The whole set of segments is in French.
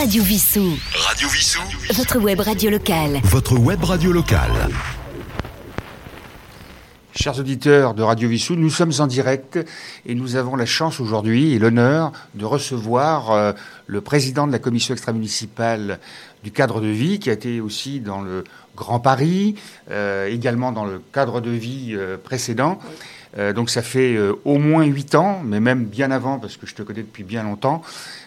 Radio Vissou. Radio Vissou. Votre web radio locale. Votre web radio locale. Chers auditeurs de Radio Vissou, nous sommes en direct et nous avons la chance aujourd'hui et l'honneur de recevoir euh, le président de la commission extramunicipale du cadre de vie, qui a été aussi dans le Grand Paris, euh, également dans le cadre de vie euh, précédent. Euh, donc ça fait euh, au moins huit ans, mais même bien avant, parce que je te connais depuis bien longtemps.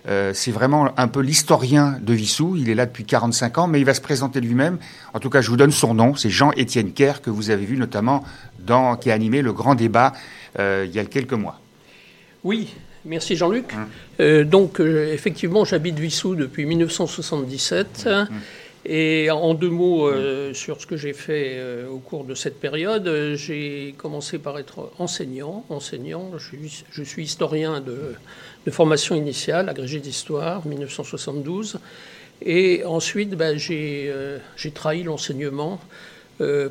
Euh, c'est vraiment un peu l'historien de Vissou. Il est là depuis 45 ans, mais il va se présenter lui-même. En tout cas, je vous donne son nom. C'est Jean-Étienne Kerr, que vous avez vu notamment dans, qui a animé le grand débat il y a quelques mois. Oui, merci Jean-Luc. Hum. donc, effectivement, j'habite Vissou depuis 1977. Hum. Et en deux mots euh, sur ce que j'ai fait euh, au cours de cette période, euh, j'ai commencé par être enseignant. Enseignant, je suis, historien de, formation initiale, agrégé d'histoire, 1972. Et ensuite, ben, j'ai trahi l'enseignement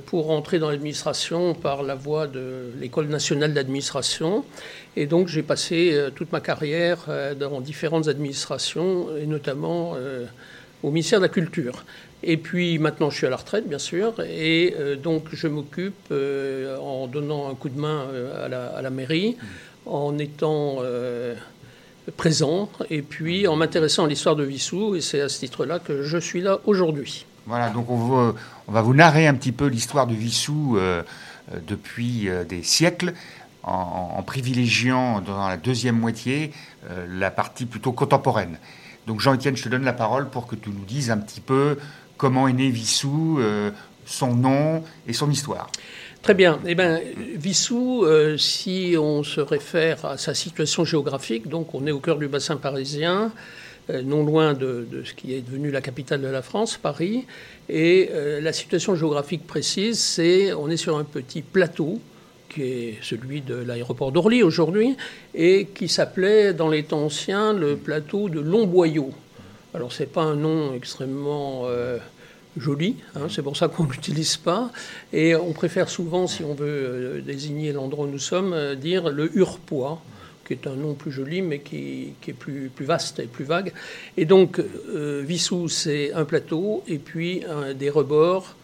pour entrer dans l'administration par la voie de l'École nationale d'administration. Et donc j'ai passé toute ma carrière dans différentes administrations, et notamment au ministère de la Culture. Et puis maintenant, je suis à la retraite, bien sûr, et euh, donc je m'occupe euh, en donnant un coup de main euh, à la, mairie, en étant présent, et puis en m'intéressant à l'histoire de Vissou, et c'est à ce titre-là que je suis là aujourd'hui. Voilà, donc on va, vous narrer un petit peu l'histoire de Vissou depuis des siècles. En, privilégiant dans la deuxième moitié la partie plutôt contemporaine. Donc Jean-Étienne, je te donne la parole pour que tu nous dises un petit peu comment est né Vissou, euh, son nom et son histoire. Très bien. Eh bien, Vissou, euh, si on se réfère à sa situation géographique, donc on est au cœur du bassin parisien, euh, non loin de, ce qui est devenu la capitale de la France, Paris. Et la situation géographique précise, c'est on est sur un petit plateau qui est celui de l'aéroport d'Orly aujourd'hui, et qui s'appelait dans les temps anciens le plateau de Longboyau. Alors c'est pas un nom extrêmement euh, joli, hein, c'est pour ça qu'on ne l'utilise pas, et on préfère souvent, si on veut euh, désigner l'endroit où nous sommes, euh, dire le Hurpois qui est un nom plus joli, mais qui, est plus, plus, vaste et plus vague. Et donc, Vissou, c'est un plateau, et puis des rebords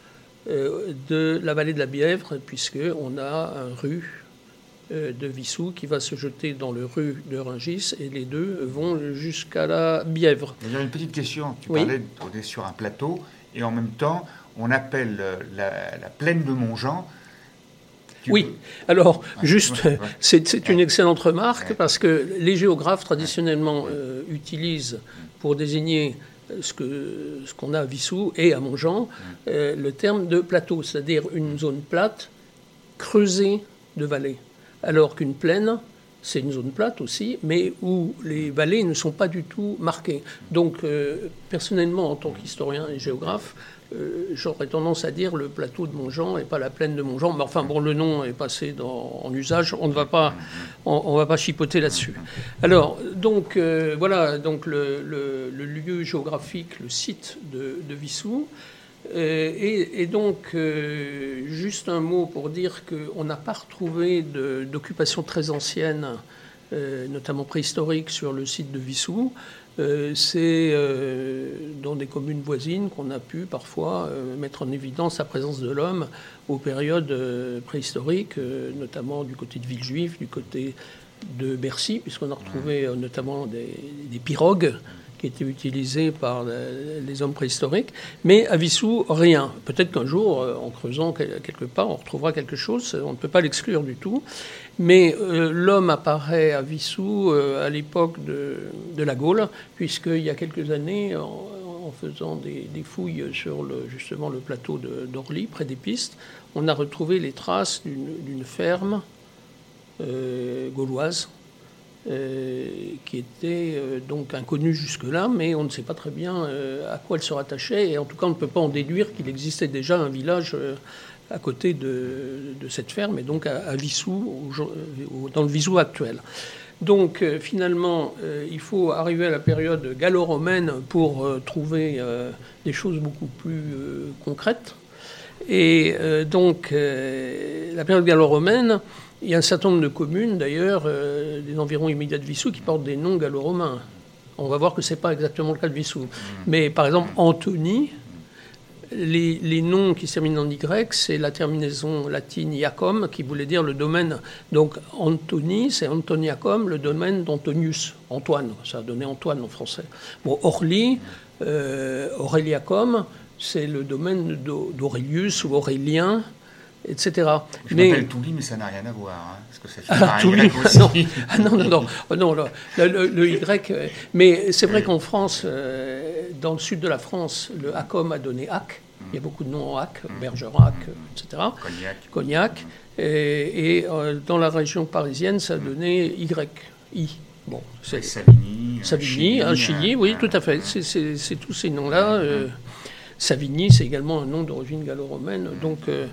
de la vallée de la Bièvre, puisqu'on a un rue euh, de Vissou qui va se jeter dans le rue de Rungis et les deux vont jusqu'à la Bièvre. Il y a une petite question. Tu parlais, on est sur un plateau et en même temps, on appelle la, plaine de Montjean. oui, alors juste, c'est une excellente remarque parce que les géographes traditionnellement euh, utilisent pour désigner ce qu'on ce qu'on a à Vissou et à Montjean, euh, le terme de plateau, c'est-à-dire une zone plate creusée de vallées. Alors qu'une plaine, c'est une zone plate aussi, mais où les vallées ne sont pas du tout marquées. Donc, euh, personnellement, en tant qu'historien et géographe, euh, j'aurais tendance à dire le plateau de Montjean et pas la plaine de Montjean. Mais enfin, bon, le nom est passé en usage. On ne va pas, on, va pas chipoter là-dessus. Alors, donc, euh, voilà, donc le, lieu géographique, le site de, Vissou. Euh, et, donc, juste un mot pour dire qu'on n'a pas retrouvé d'occupation très ancienne, notamment préhistorique, sur le site de Vissou. Euh, c'est euh, dans des communes voisines qu'on a pu parfois euh, mettre en évidence la présence de l'homme aux périodes préhistoriques, notamment du côté de Villejuif, du côté de Bercy, puisqu'on a retrouvé notamment des, des, pirogues qui étaient utilisées par les hommes préhistoriques. Mais à Vissou, rien. Peut-être qu'un jour, en creusant quelque part, on retrouvera quelque chose, on ne peut pas l'exclure du tout. Mais euh, l'homme apparaît à Vissou euh, à l'époque de, la Gaule, puisqu'il y a quelques années, en, faisant des, fouilles sur le, justement le plateau d'Orly, près des pistes, on a retrouvé les traces d'une ferme euh, gauloise qui était donc inconnue jusque-là, mais on ne sait pas très bien à quoi elle se rattachait, et en tout cas on ne peut pas en déduire qu'il existait déjà un village à côté de, cette ferme, et donc à, Vissou, dans le Vissou actuel. Donc euh, finalement, euh, il faut arriver à la période gallo-romaine pour euh, trouver des choses beaucoup plus concrètes. Et donc, la période gallo-romaine, il y a un certain nombre de communes, d'ailleurs, des environs immédiats de Vissou, qui portent des noms gallo-romains. On va voir que ce n'est pas exactement le cas de Vissou. Mais par exemple, Anthony, les, noms qui se terminent en Y, c'est la terminaison latine Iacom, qui voulait dire le domaine. Donc Anthony, c'est Antoniacum, le domaine d'Antonius, Antoine. Ça a donné Antoine en français. Bon, Orly, euh, Aureliacum, c'est le domaine d'Aurelius ou Aurélien, etc. Je mais... m'appelle mais ça n'a rien à voir. Hein, parce que ça ah, non. Ah, non, non, non, oh, non le, Y. Euh, mais c'est vrai qu'en France, euh, dans le sud de la France, le ACOM a donné AC. Il y a beaucoup de noms en AC, mm. Bergerac, etc. Cognac. Cognac. Et, dans la région parisienne, ça a donné Y. I. Bon, c'est Savigny, Savigny, un Chili, oui, tout à fait. C'est tous ces noms-là. Savigny, c'est également un nom d'origine gallo-romaine. Donc, euh,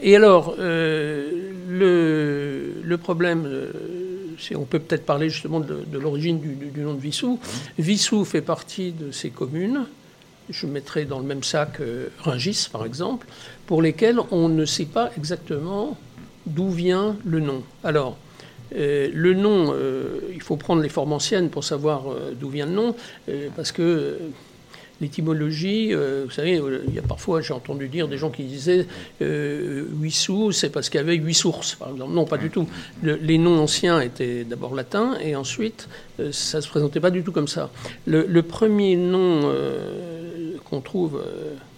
et alors, euh, le, problème, euh, on peut peut-être parler justement de, l'origine du, nom de Vissou. Vissou fait partie de ces communes, je mettrai dans le même sac Ringis par exemple, pour lesquelles on ne sait pas exactement d'où vient le nom. Alors, le nom, il faut prendre les formes anciennes pour savoir d'où vient le nom, parce que L'étymologie, euh, vous savez, euh, il y a parfois, j'ai entendu dire des gens qui disaient euh, sous, c'est parce qu'il y avait huit sources, par exemple. Non, pas du tout. les noms anciens étaient d'abord latins et ensuite, euh, ça ne se présentait pas du tout comme ça. Le, premier nom qu'on trouve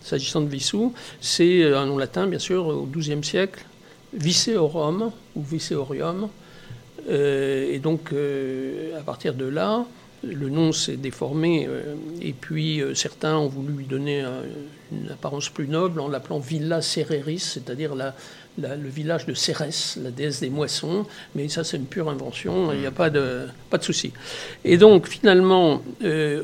s'agissant de Vissou, c'est un nom latin, bien sûr, au XIIe siècle, Viceorum ou Viceorium. et donc, à partir de là, le nom s'est déformé euh, et puis euh, certains ont voulu lui donner une apparence plus noble en l'appelant Villa Cereris, c'est-à-dire le village de Cérès, la déesse des moissons, mais ça c'est une pure invention, il n'y a pas de, souci. Et donc finalement, euh,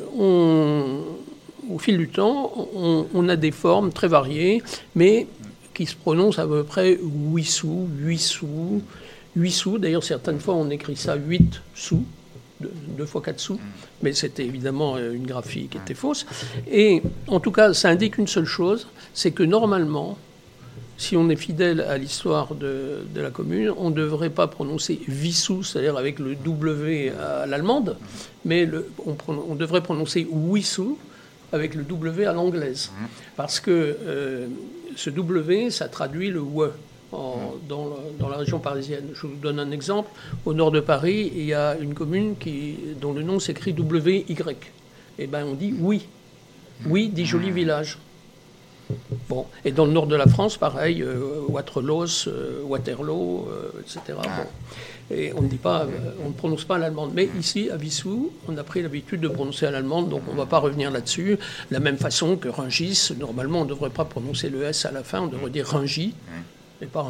au fil du temps, on, a des formes très variées, mais qui se prononcent à peu près Huissou, Huissou, Huissou, d'ailleurs certaines fois on écrit ça 8 sous, deux fois quatre sous, mais c'était évidemment euh, une graphie qui était fausse. Et en tout cas, ça indique une seule chose, c'est que normalement, si on est fidèle à l'histoire de, la commune, on ne devrait pas prononcer Vissou, c'est-à-dire avec le W à l'allemande, mais on, devrait prononcer Wissou avec le W à l'anglaise. Parce que euh, ce W, ça traduit le W dans, la région parisienne. Je vous donne un exemple. Au nord de Paris, il y a une commune qui, dont le nom s'écrit W-Y. Et eh bien, on dit oui. Oui, dit joli village. Bon. Et dans le nord de la France, pareil, euh, Waterloo, euh, Waterloo, euh, etc. Et on ne dit pas, on ne prononce pas l'allemande. Mais ici, à Vissou, on a pris l'habitude de prononcer l'allemande, donc on ne va pas revenir là-dessus. la même façon que Rungis, normalement, on ne devrait pas prononcer le S à la fin, on devrait dire Ringy et pas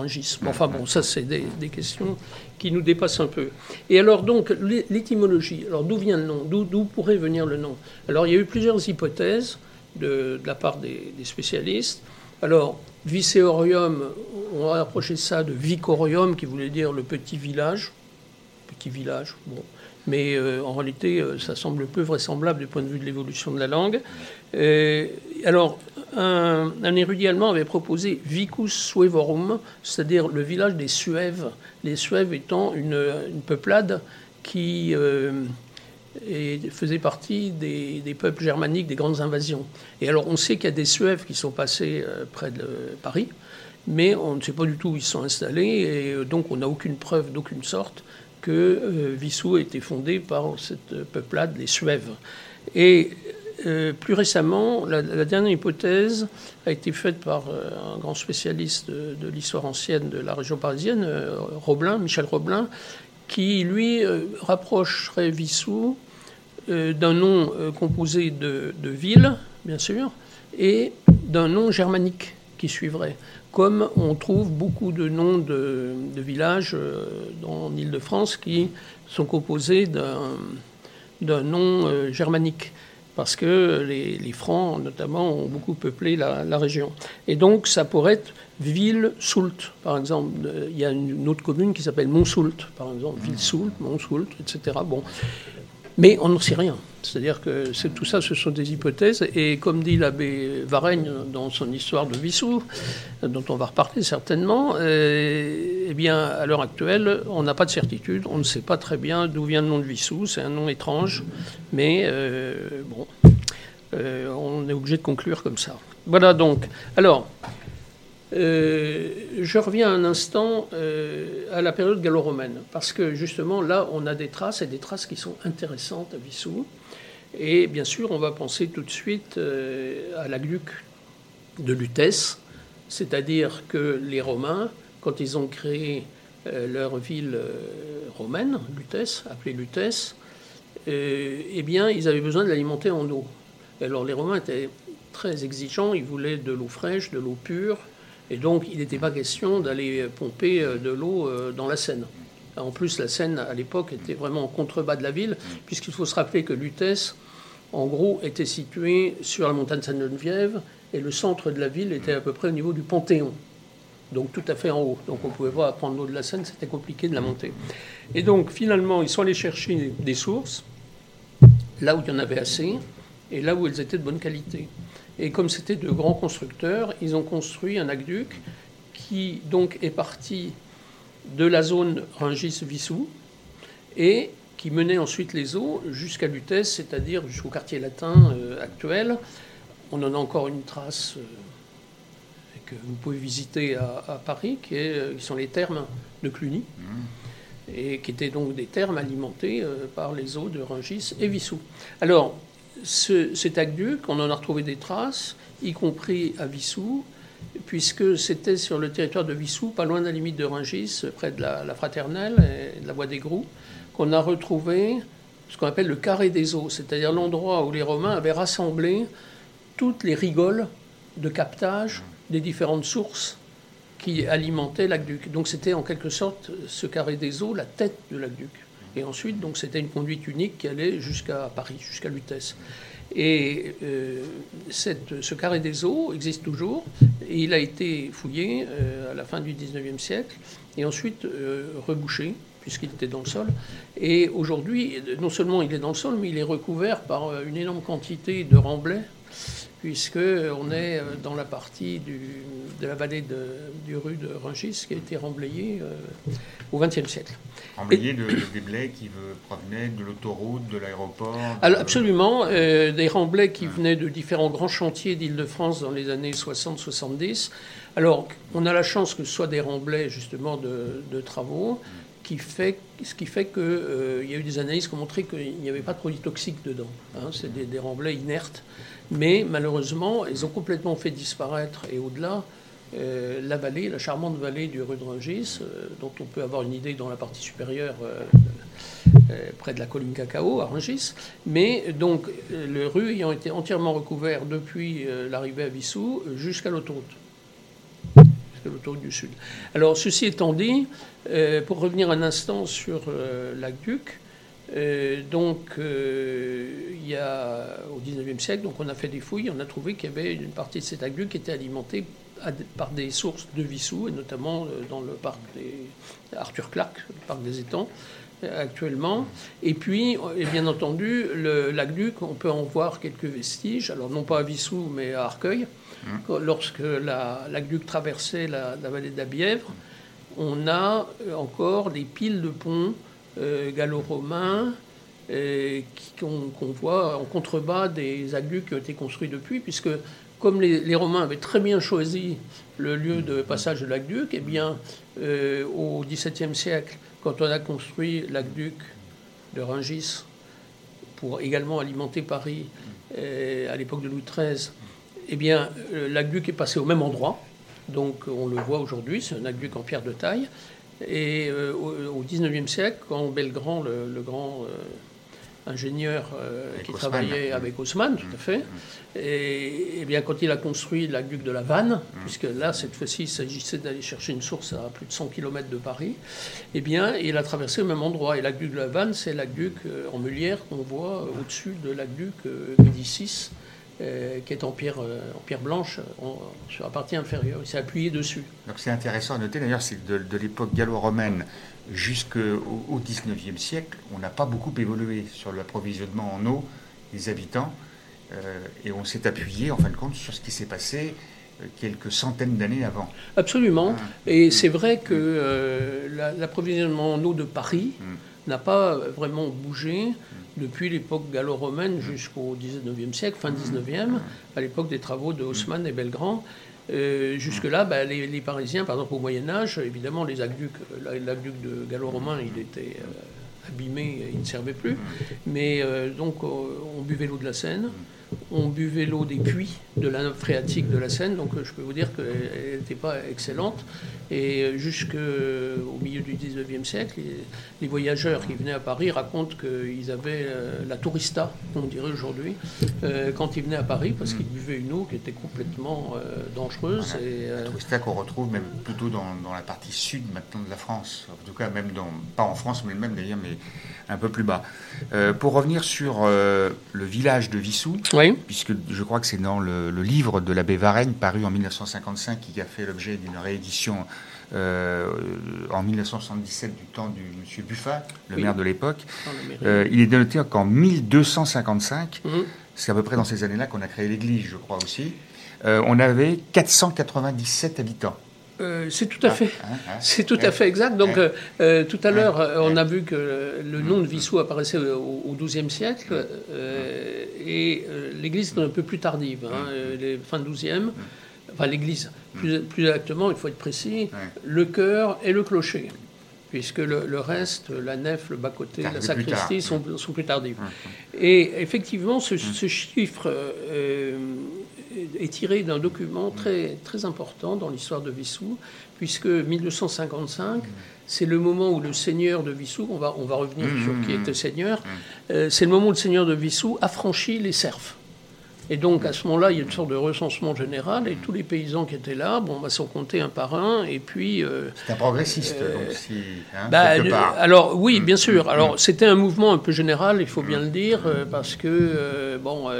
Enfin bon, ça c'est des, questions qui nous dépassent un peu. Et alors donc, l'étymologie, alors d'où vient le nom? D'où pourrait venir le nom? Alors il y a eu plusieurs hypothèses de, la part des, spécialistes. Alors, Viceorium, on a approché ça de Vicorium, qui voulait dire le petit village. Petit village, bon. Mais euh, en réalité, euh, ça semble peu vraisemblable du point de vue de l'évolution de la langue. Euh, alors, un, érudit allemand avait proposé Vicus Suevorum, c'est-à-dire le village des Suèves, les Suèves étant une, peuplade qui faisait partie des, peuples germaniques des grandes invasions. Et alors on sait qu'il y a des Suèves qui sont passés près de Paris, mais on ne sait pas du tout où ils sont installés, et donc on n'a aucune preuve d'aucune sorte que Vissou ait été fondé par cette peuplade, les Suèves. Et euh, plus récemment, la, dernière hypothèse a été faite par euh, un grand spécialiste de, l'histoire ancienne de la région parisienne, euh, Roblin, Michel Roblin, qui lui rapprocherait Vissou d'un nom composé de, villes, bien sûr, et d'un nom germanique qui suivrait. Comme on trouve beaucoup de noms de, villages dans l'Île-de-France qui sont composés d'un nom germanique parce que les, Francs, notamment, ont beaucoup peuplé la, région. Et donc, ça pourrait être Ville-Soult, par exemple. Il y a une autre commune qui s'appelle Montsoult, par exemple. Ville-Soult, Montsoult, etc. Bon. Mais on n'en sait rien. C'est-à-dire que tout ça, ce sont des hypothèses. Et comme dit l'abbé Varenne dans son histoire de Vissou, dont on va reparler certainement, euh, eh bien, à l'heure actuelle, on n'a pas de certitude. On ne sait pas très bien d'où vient le nom de Vissou. C'est un nom étrange. Mais euh, bon, euh, on est obligé de conclure comme ça. Voilà donc. Alors, je reviens un instant à la période gallo-romaine, parce que justement là, on a des traces, et des traces qui sont intéressantes à Vissou. Et bien sûr, on va penser tout de suite euh, à la gluc de Lutèce, c'est-à-dire que les Romains, quand ils ont créé euh, leur ville euh, romaine, Lutèce, appelée Lutèce, eh bien, ils avaient besoin de l'alimenter en eau. alors, les Romains étaient très exigeants, ils voulaient de l'eau fraîche, de l'eau pure, et donc il n'était pas question d'aller pomper de l'eau dans la Seine. En plus, la Seine, à l'époque, était vraiment en contrebas de la ville, puisqu'il faut se rappeler que Lutèce, en gros, était située sur la montagne Sainte-Geneviève, et le centre de la ville était à peu près au niveau du Panthéon, donc tout à fait en haut. Donc on pouvait voir, à prendre l'eau de la Seine, c'était compliqué de la monter. Et donc, finalement, ils sont allés chercher des sources, là où il y en avait assez, et là où elles étaient de bonne qualité. Et comme c'était de grands constructeurs, ils ont construit un aqueduc qui donc est parti de la zone Rungis-Vissou et qui menait ensuite les eaux jusqu'à Lutèce, c'est-à-dire jusqu'au quartier latin euh, actuel. On en a encore une trace euh, que vous pouvez visiter à, Paris, qui, est, euh, qui, sont les thermes de Cluny, mmh. et qui étaient donc des thermes alimentés par les eaux de Rungis et Vissou. Alors, ce, cet aqueduc, on en a retrouvé des traces, y compris à Vissou, puisque c'était sur le territoire de Vissou, pas loin de la limite de Rungis, près de la, Fraternelle et de la Voie des Grous, qu'on a retrouvé ce qu'on appelle le carré des eaux, c'est-à-dire l'endroit où les Romains avaient rassemblé toutes les rigoles de captage des différentes sources qui alimentaient l'aqueduc. Donc c'était en quelque sorte ce carré des eaux, la tête de l'aqueduc. Et ensuite, donc c'était une conduite unique qui allait jusqu'à Paris, jusqu'à Lutèce. Et euh, ce carré des eaux existe toujours. Et il a été fouillé euh, à la fin du 19e siècle et ensuite euh, rebouché puisqu'il était dans le sol. Et aujourd'hui, non seulement il est dans le sol, mais il est recouvert par une énorme quantité de remblais, puisqu'on est dans la partie de la vallée de, du rue de Rungis qui a été remblayée au XXe siècle. Emblayé de, des blés qui provenaient de l'autoroute, de l'aéroport Absolument, euh, des remblais qui venaient de différents grands chantiers d'Île-de-France dans les années 60-70. Alors, on a la chance que ce soit des remblais justement de, travaux, qui fait, ce qui fait qu'il euh, y a eu des analyses qui ont montré qu'il n'y avait pas de produits toxiques dedans. Hein. c'est des, des remblais inertes. Mais malheureusement, ils ont complètement fait disparaître, et au-delà, euh, la vallée, la charmante vallée du rue de Rungis, euh, dont on peut avoir une idée dans la partie supérieure, euh, près de la colline Cacao, à Rungis. Mais donc, le rue ayant été entièrement recouvert depuis l'arrivée à Vissou jusqu'à l'autoroute. Jusqu'à l'autoroute du Sud. Alors, ceci étant dit, pour revenir un instant sur l'aqueduc, donc, il y a, au 19e siècle, donc on a fait des fouilles, on a trouvé qu'il y avait une partie de cet aqueduc qui était alimentée par des sources de Vissou, et notamment euh, dans le parc des Arthur Clark, le parc des étangs euh, actuellement. Et puis, euh, et bien entendu, l'aqueduc, on peut en voir quelques vestiges, alors non pas à Vissou, mais à Arcueil. Mmh. Lorsque l'aqueduc traversait la, vallée de la Bièvre, on a encore des piles de ponts gallo-romains qu'on voit en contrebas des aqueducs qui ont été construits depuis, puisque comme les, Romains avaient très bien choisi le lieu de passage de l'aqueduc, eh bien, euh, au XVIIe siècle, quand on a construit l'aqueduc de Rungis pour également alimenter Paris euh, à l'époque de Louis XIII, eh bien, euh, l'aqueduc est passé au même endroit. Donc, on le voit aujourd'hui, c'est un aqueduc en pierre de taille. Et au XIXe siècle, quand Belgrand, le grand ingénieur euh, qui travaillait avec Haussmann, tout à fait. Mm. Et, bien, quand il a construit l'aqueduc de la Vanne, mm. puisque là, cette fois-ci, il s'agissait d'aller chercher une source à plus de 100 km de Paris, eh bien, il a traversé le même endroit. Et l'aqueduc de la Vanne, c'est l'aqueduc euh, en Meulière qu'on voit au-dessus de l'aqueduc euh, qui est en pierre, en pierre blanche sur la partie inférieure. Il s'est appuyé dessus. Donc c'est intéressant à noter, d'ailleurs, c'est de, de l'époque gallo-romaine jusqu'au XIXe siècle, on n'a pas beaucoup évolué sur l'approvisionnement en eau des habitants. et on s'est appuyé, en fin de compte, sur ce qui s'est passé quelques centaines d'années avant. Absolument. Ah. Et c'est vrai que l'approvisionnement en eau de Paris mm. n'a pas vraiment bougé depuis l'époque gallo-romaine jusqu'au 19e siècle, fin 19e, à l'époque des travaux de Haussmann et Belgrand. Euh, jusque-là, bah, les, Parisiens, par exemple au Moyen Âge, évidemment, les aqueducs, l'aqueduc de gallo-romain, il était euh, abîmé, il ne servait plus. Mais euh, donc, on buvait l'eau de la Seine on buvait l'eau des puits de la nappe phréatique de la Seine, donc je peux vous dire qu'elle n'était pas excellente. Et jusqu'au milieu du 19e siècle, les, voyageurs qui venaient à Paris racontent qu'ils avaient euh, la tourista, on dirait aujourd'hui, euh, quand ils venaient à Paris, parce qu'ils buvaient une eau qui était complètement euh, dangereuse. et, la tourista qu'on retrouve même plutôt dans, la partie sud maintenant de la France, en tout cas même dans, pas en France, mais même d'ailleurs, mais un peu plus bas. pour revenir sur le village de Vissou, puisque je crois que c'est dans le, livre de l'abbé Varenne, paru en 1955, qui a fait l'objet d'une réédition euh, en 1977 du temps du monsieur Buffat, le maire de l'époque. Euh, il est noté qu'en 1255, mhm. c'est à peu près dans ces années-là qu'on a créé l'église, je crois aussi, euh, on avait 497 habitants. C'est tout à fait, ah, ah, ah. c'est tout à fait exact. Donc, tout à l'heure, on a vu que le nom de Vissou apparaissait au XIIe siècle et l'Église est un peu plus tardive, hein, les fin XIIe enfin l'église, plus, exactement, il faut être précis, le chœur et le clocher puisque le, reste, la nef, le bas-côté, la sacristie, sont, sont, plus tardifs. Et effectivement, ce, chiffre euh, est tiré d'un document très, très important dans l'histoire de Vissou, puisque 1255, c'est le moment où le seigneur de Vissou, on va, on va revenir sur qui était seigneur, euh, c'est le moment où le seigneur de Vissou affranchit les serfs. Et donc, à ce moment-là, il y a une sorte de recensement général, et tous les paysans qui étaient là, bon, bah, sont comptés un par un, et puis... Euh, c'est un progressiste, euh, donc, si, hein, bah, Alors, oui, bien sûr. Alors, c'était un mouvement un peu général, il faut bien le dire, euh, parce que, bon,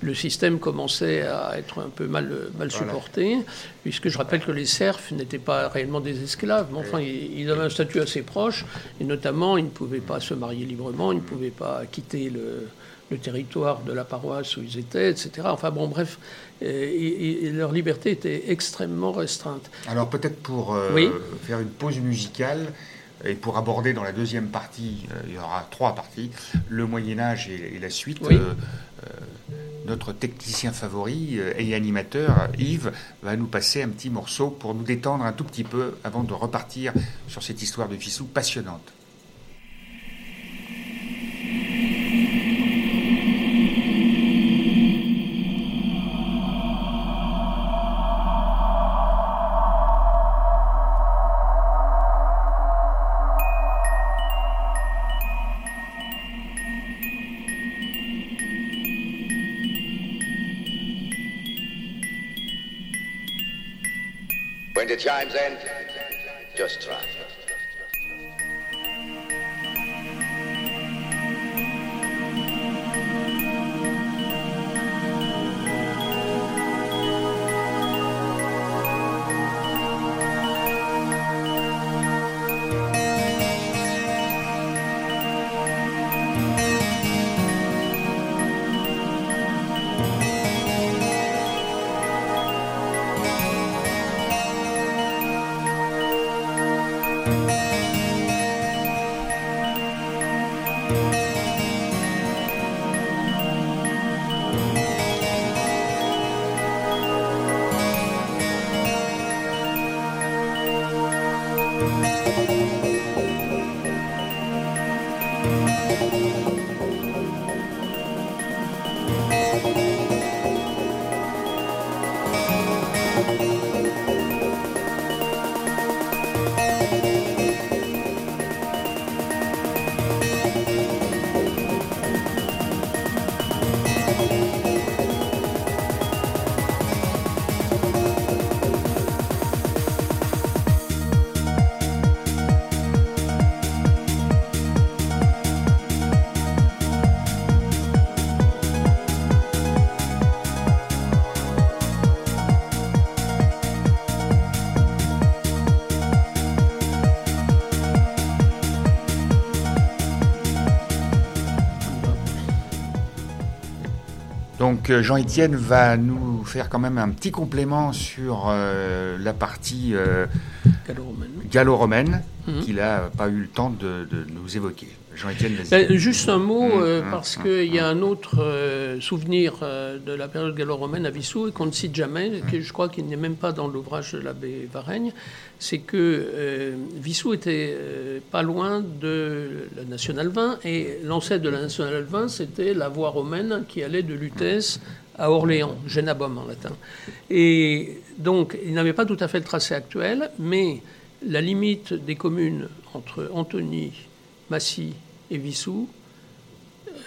le système commençait à être un peu mal, mal supporté, puisque je rappelle que les serfs n'étaient pas réellement des esclaves, mais enfin, ils avaient un statut assez proche, et notamment, ils ne pouvaient pas se marier librement, ils ne pouvaient pas quitter le le territoire de la paroisse où ils étaient, etc. Enfin bon, bref, et, leur liberté était extrêmement restreinte. Alors peut-être pour euh, faire une pause musicale et pour aborder dans la deuxième partie, euh, il y aura trois parties, le Moyen Âge et, la suite. Euh, notre technicien favori et animateur, Yves, va nous passer un petit morceau pour nous détendre un tout petit peu avant de repartir sur cette histoire de Fissou passionnante. time's end, just try. Donc euh, Jean-Étienne va nous faire quand même un petit complément sur euh, la partie euh, Gallo-romaine. Mhm. qu'il n'a pas eu le temps de, de nous évoquer. Jean-Étienne. Ben, juste un mot, Mmh, euh, mmh, parce mmh, qu'il y a un autre euh, souvenir euh, de la période gallo-romaine à Vissou et qu'on ne cite jamais, et que je crois qu'il n'est même pas dans l'ouvrage de l'abbé Varègne, c'est que Vissou était pas loin de la Nationale 20, et l'ancêtre de la Nationale 20, c'était la voie romaine qui allait de Lutèce à Orléans, Genabum en latin. Et donc, il n'avait pas tout à fait le tracé actuel, mais la limite des communes entre Antony, Massy Vissou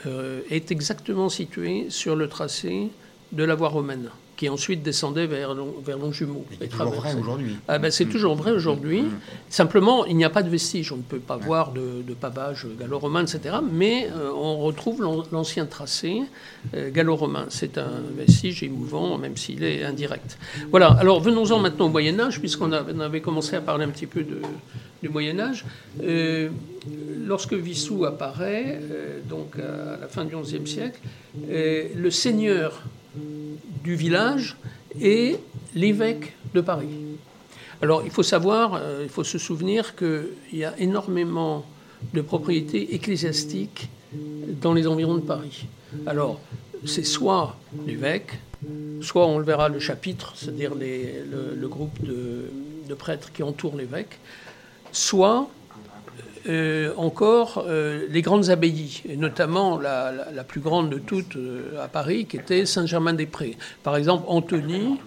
euh, est exactement située sur le tracé de la voie romaine, qui ensuite descendait vers, vers Longjumeau. Mais qui est et toujours vrai traversait. aujourd'hui. Ah ben, c'est toujours vrai aujourd'hui. Simplement, il n'y a pas de vestiges. On ne peut pas voir de, de pavage gallo-romain, etc. Mais euh, on retrouve l'an- l'ancien tracé euh, gallo-romain. C'est un vestige émouvant, même s'il est indirect. Voilà. Alors, venons-en maintenant au Moyen-Âge, puisqu'on avait commencé à parler un petit peu de- du Moyen-Âge. Euh, lorsque Vissou apparaît, donc à la fin du XIe siècle, le seigneur du village est l'évêque de Paris. Alors, il faut savoir, euh, il faut se souvenir qu'il y a énormément de propriétés ecclésiastiques dans les environs de Paris. Alors, c'est soit l'évêque, soit on le verra le chapitre, c'est-à-dire le groupe de, de prêtres qui entourent l'évêque, soit euh, encore euh, les grandes abbayes, et notamment la, plus grande de toutes euh, à Paris, qui était Saint-Germain-des-Prés. Par exemple, Antony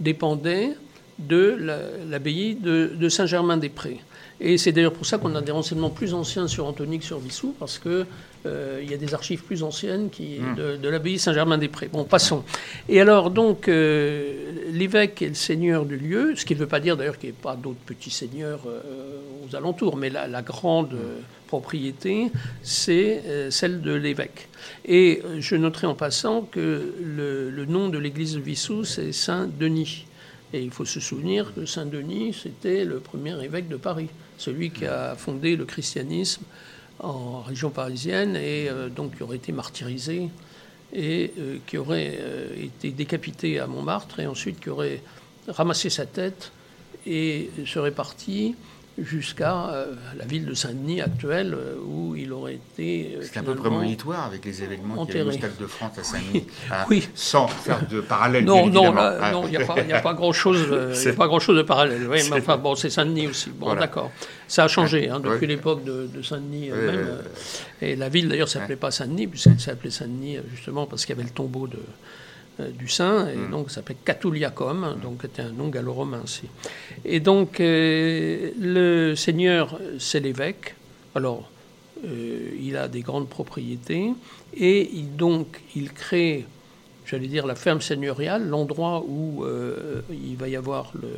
dépendait de la- l'abbaye de Saint-Germain-des-Prés. Et c'est d'ailleurs pour ça qu'on a des renseignements plus anciens sur Antony que sur Vissou, parce que euh, y a des archives plus anciennes qui, de, de l'abbaye Saint-Germain-des-Prés. Bon, passons. Et alors, donc, euh, l'évêque est le seigneur du lieu, ce qui ne veut pas dire d'ailleurs qu'il n'y ait pas d'autres petits seigneurs euh, aux alentours, mais la, la grande euh, propriété, c'est celle de l'évêque. Et je noterai en passant que le, le nom de l'église de Vissou, c'est Saint-Denis. Et il faut se souvenir que Saint-Denis, c'était le premier évêque de Paris, celui qui a fondé le christianisme en région parisienne et euh, donc qui aurait été martyrisé et euh, qui aurait euh, été décapité à Montmartre et ensuite qui aurait ramassé sa tête et serait parti jusqu'à euh, la ville de Saint-Denis actuelle euh, où il aurait été euh, C'est un peu prémonitoire avec les événements qu'il y a eu au enterré. Stade de France à Saint-Denis. Hein, Oui. Sans faire de parallèle, Non, non, il n'y a pas, a grand-chose, euh, il a pas grand-chose de parallèle. Oui, mais enfin, bon, c'est Saint-Denis aussi. Bon, Voilà. d'accord. Ça a changé hein, depuis l'époque de, de Saint-Denis même. Et la ville, d'ailleurs, s'appelait pas Saint-Denis, puisqu'elle s'appelait Saint-Denis justement parce qu'il y avait le tombeau de, du saint, et Mm. donc ça s'appelait Catuliacum, donc c'était un nom gallo-romain aussi. Et donc, euh, le seigneur, c'est l'évêque. Alors, euh, il a des grandes propriétés, et il, donc, il crée j'allais dire, la ferme seigneuriale, l'endroit où euh, il va y avoir le,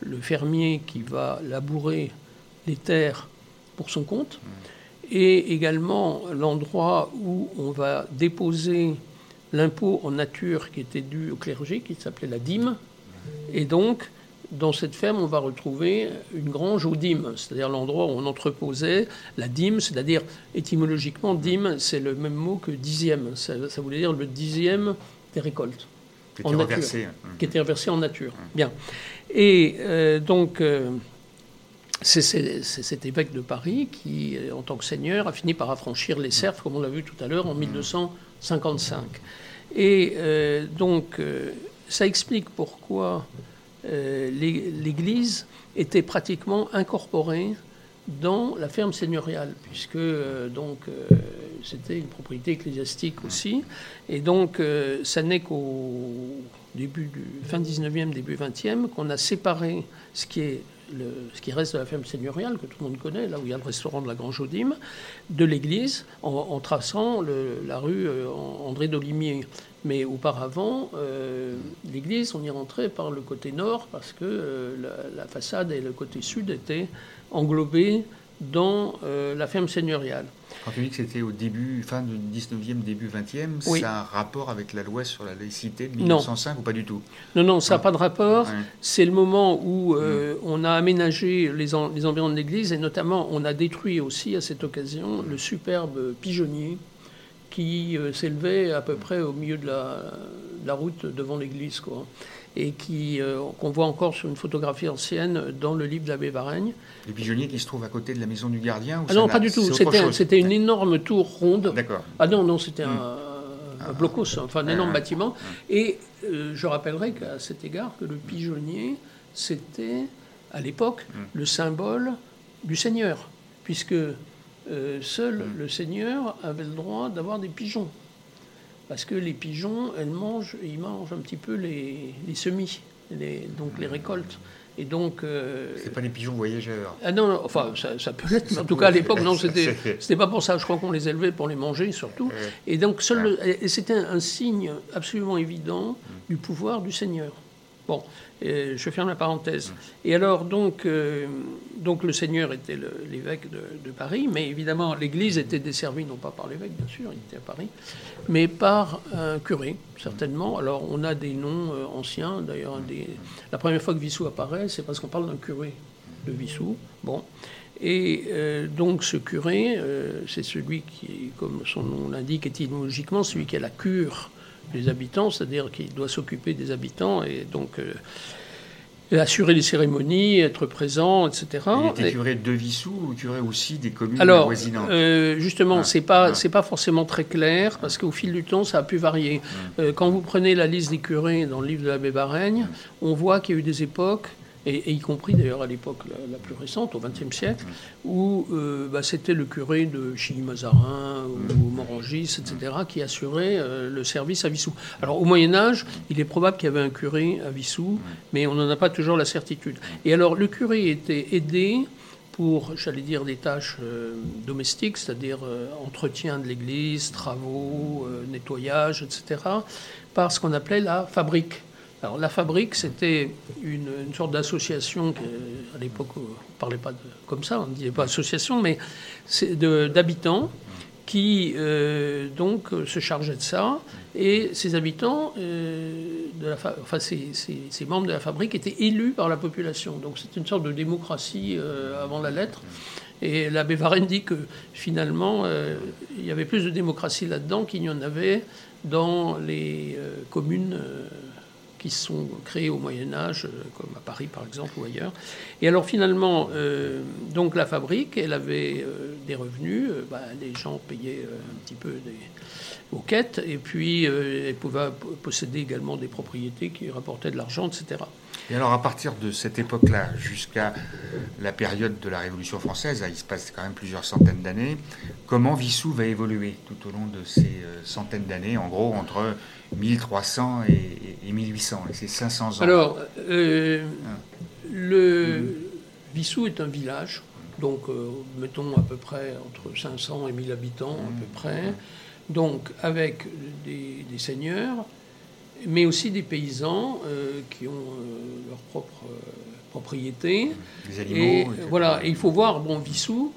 le fermier qui va labourer les terres pour son compte, et également l'endroit où on va déposer l'impôt en nature qui était dû au clergé, qui s'appelait la dîme. Et donc, dans cette ferme, on va retrouver une grange aux dîmes, c'est-à-dire l'endroit où on entreposait la dîme, c'est-à-dire étymologiquement, dîme, c'est le même mot que dixième. Ça, ça voulait dire le dixième des récoltes Qui en était nature. reversé. hein. qui était reversé en nature. Bien. Et euh, donc, euh, c'est cet évêque de Paris qui, euh, en tant que seigneur, a fini par affranchir les serfs, comme on l'a vu tout à l'heure, en 1255. Et euh, donc, euh, ça explique pourquoi euh, l'é- l'Église était pratiquement incorporée dans la ferme seigneuriale, puisque donc c'était une propriété ecclésiastique aussi, et donc ça n'est qu'au début du fin 19e, début 20e qu'on a séparé ce qui est ce qui reste de la ferme seigneuriale que tout le monde connaît, là où il y a le restaurant de la Grange Audime, de l'église, en, traçant la rue euh, André d'Olimier. Mais auparavant, euh, l'église, on y rentrait par le côté nord parce que euh, la façade et le côté sud étaient englobés dans euh, la ferme seigneuriale. Quand tu dis que c'était au début, fin du 19e, début 20e, Oui. ça a un rapport avec la loi sur la laïcité de Non. 1905 ou pas du tout? Non, non, ça n'a pas de rapport. Ouais. C'est le moment où euh, on a aménagé les, en- les environs de l'église et notamment on a détruit aussi à cette occasion le superbe pigeonnier qui s'élevait à peu près au milieu de la, la route devant l'église, quoi et qui qu'on voit encore sur une photographie ancienne dans le livre de l'abbé Varenne. Les pigeonniers qui se trouvent à côté de la maison du gardien Ah non, pas du tout. C'était une énorme tour ronde. D'accord. Ah non, non, c'était un, un, blocos, enfin un énorme bâtiment. Et je rappellerai qu'à cet égard que le pigeonnier, c'était à l'époque mm. le symbole du Seigneur, puisque euh, seul mm. le Seigneur avait le droit d'avoir des pigeons. Parce que les pigeons, elles mangent, ils mangent un petit peu les, semis, les, donc les récoltes. Et donc. Euh, c'est pas des pigeons voyageurs. Ah non, enfin, ça, peut l'être, en tout cas, à l'époque, non, c'était, c'était pas pour ça. Je crois qu'on les élevait pour les manger, surtout. Et donc, seul c'était un, signe absolument évident du pouvoir du Seigneur. Bon, je ferme la parenthèse. Et alors, donc, euh, donc le Seigneur était l'évêque de, Paris, mais évidemment, l'Église était desservie, non pas par l'évêque, bien sûr, il était à Paris, mais par un curé, certainement. Alors, on a des noms euh, anciens, d'ailleurs, la première fois que Vissou apparaît, c'est parce qu'on parle d'un curé de Vissou. Bon. Et euh, donc ce curé, c'est celui qui, comme son nom l'indique étymologiquement, celui qui a la cure des habitants, c'est-à-dire qu'il doit s'occuper des habitants et donc euh, assurer les cérémonies, être présent, etc. Il était curé de Vissou ou curé aussi des communes Alors, voisinantes? euh, justement, ah, c'est pas ah. c'est pas forcément très clair parce qu'au fil du temps, ça a pu varier. Ah. Euh, quand vous prenez la liste des curés dans le livre de l'abbé Bareigne, on voit qu'il y a eu des époques et, y compris d'ailleurs à l'époque la, plus récente, au XXe siècle, où euh, bah, c'était le curé de Chilly-Mazarin ou Morangis, etc., qui assurait euh, le service à Vissou. Alors au Moyen Âge, il est probable qu'il y avait un curé à Vissou, mais on n'en a pas toujours la certitude. Et alors le curé était aidé pour, j'allais dire, des tâches euh, domestiques, c'est-à-dire entretien de l'église, travaux, nettoyage, etc., par ce qu'on appelait la fabrique. Alors la fabrique, c'était une, sorte d'association, à l'époque on ne parlait pas comme ça, on ne disait pas association, mais d'habitants qui euh, donc se chargeaient de ça. Et ces habitants, euh, de enfin ces, membres de la fabrique étaient élus par la population. Donc c'était une sorte de démocratie euh, avant la lettre. Et l'abbé Varenne dit que finalement, il y avait plus de démocratie là-dedans qu'il n'y en avait dans les communes qui sont créés au Moyen Âge, euh, comme à Paris par exemple ou ailleurs. Et alors finalement, euh, donc la fabrique, elle avait euh, des revenus, bah, les gens payaient un petit peu des, quêtes, et puis elle pouvait posséder également des propriétés qui rapportaient de l'argent, etc. Et alors à partir de cette époque-là jusqu'à la période de la Révolution française, il se passe quand même plusieurs centaines d'années, comment Vissou va évoluer tout au long de ces centaines d'années, en gros entre 1300 et, 1800, et c'est 500 ans? Alors, euh, le Vissou est un village, donc euh, mettons à peu près entre 500 et 1000 habitants à peu près, donc avec des, seigneurs, mais aussi des paysans euh, qui ont leur propre propriété. Des animaux. Et, voilà, et il faut voir, bon, Vissou,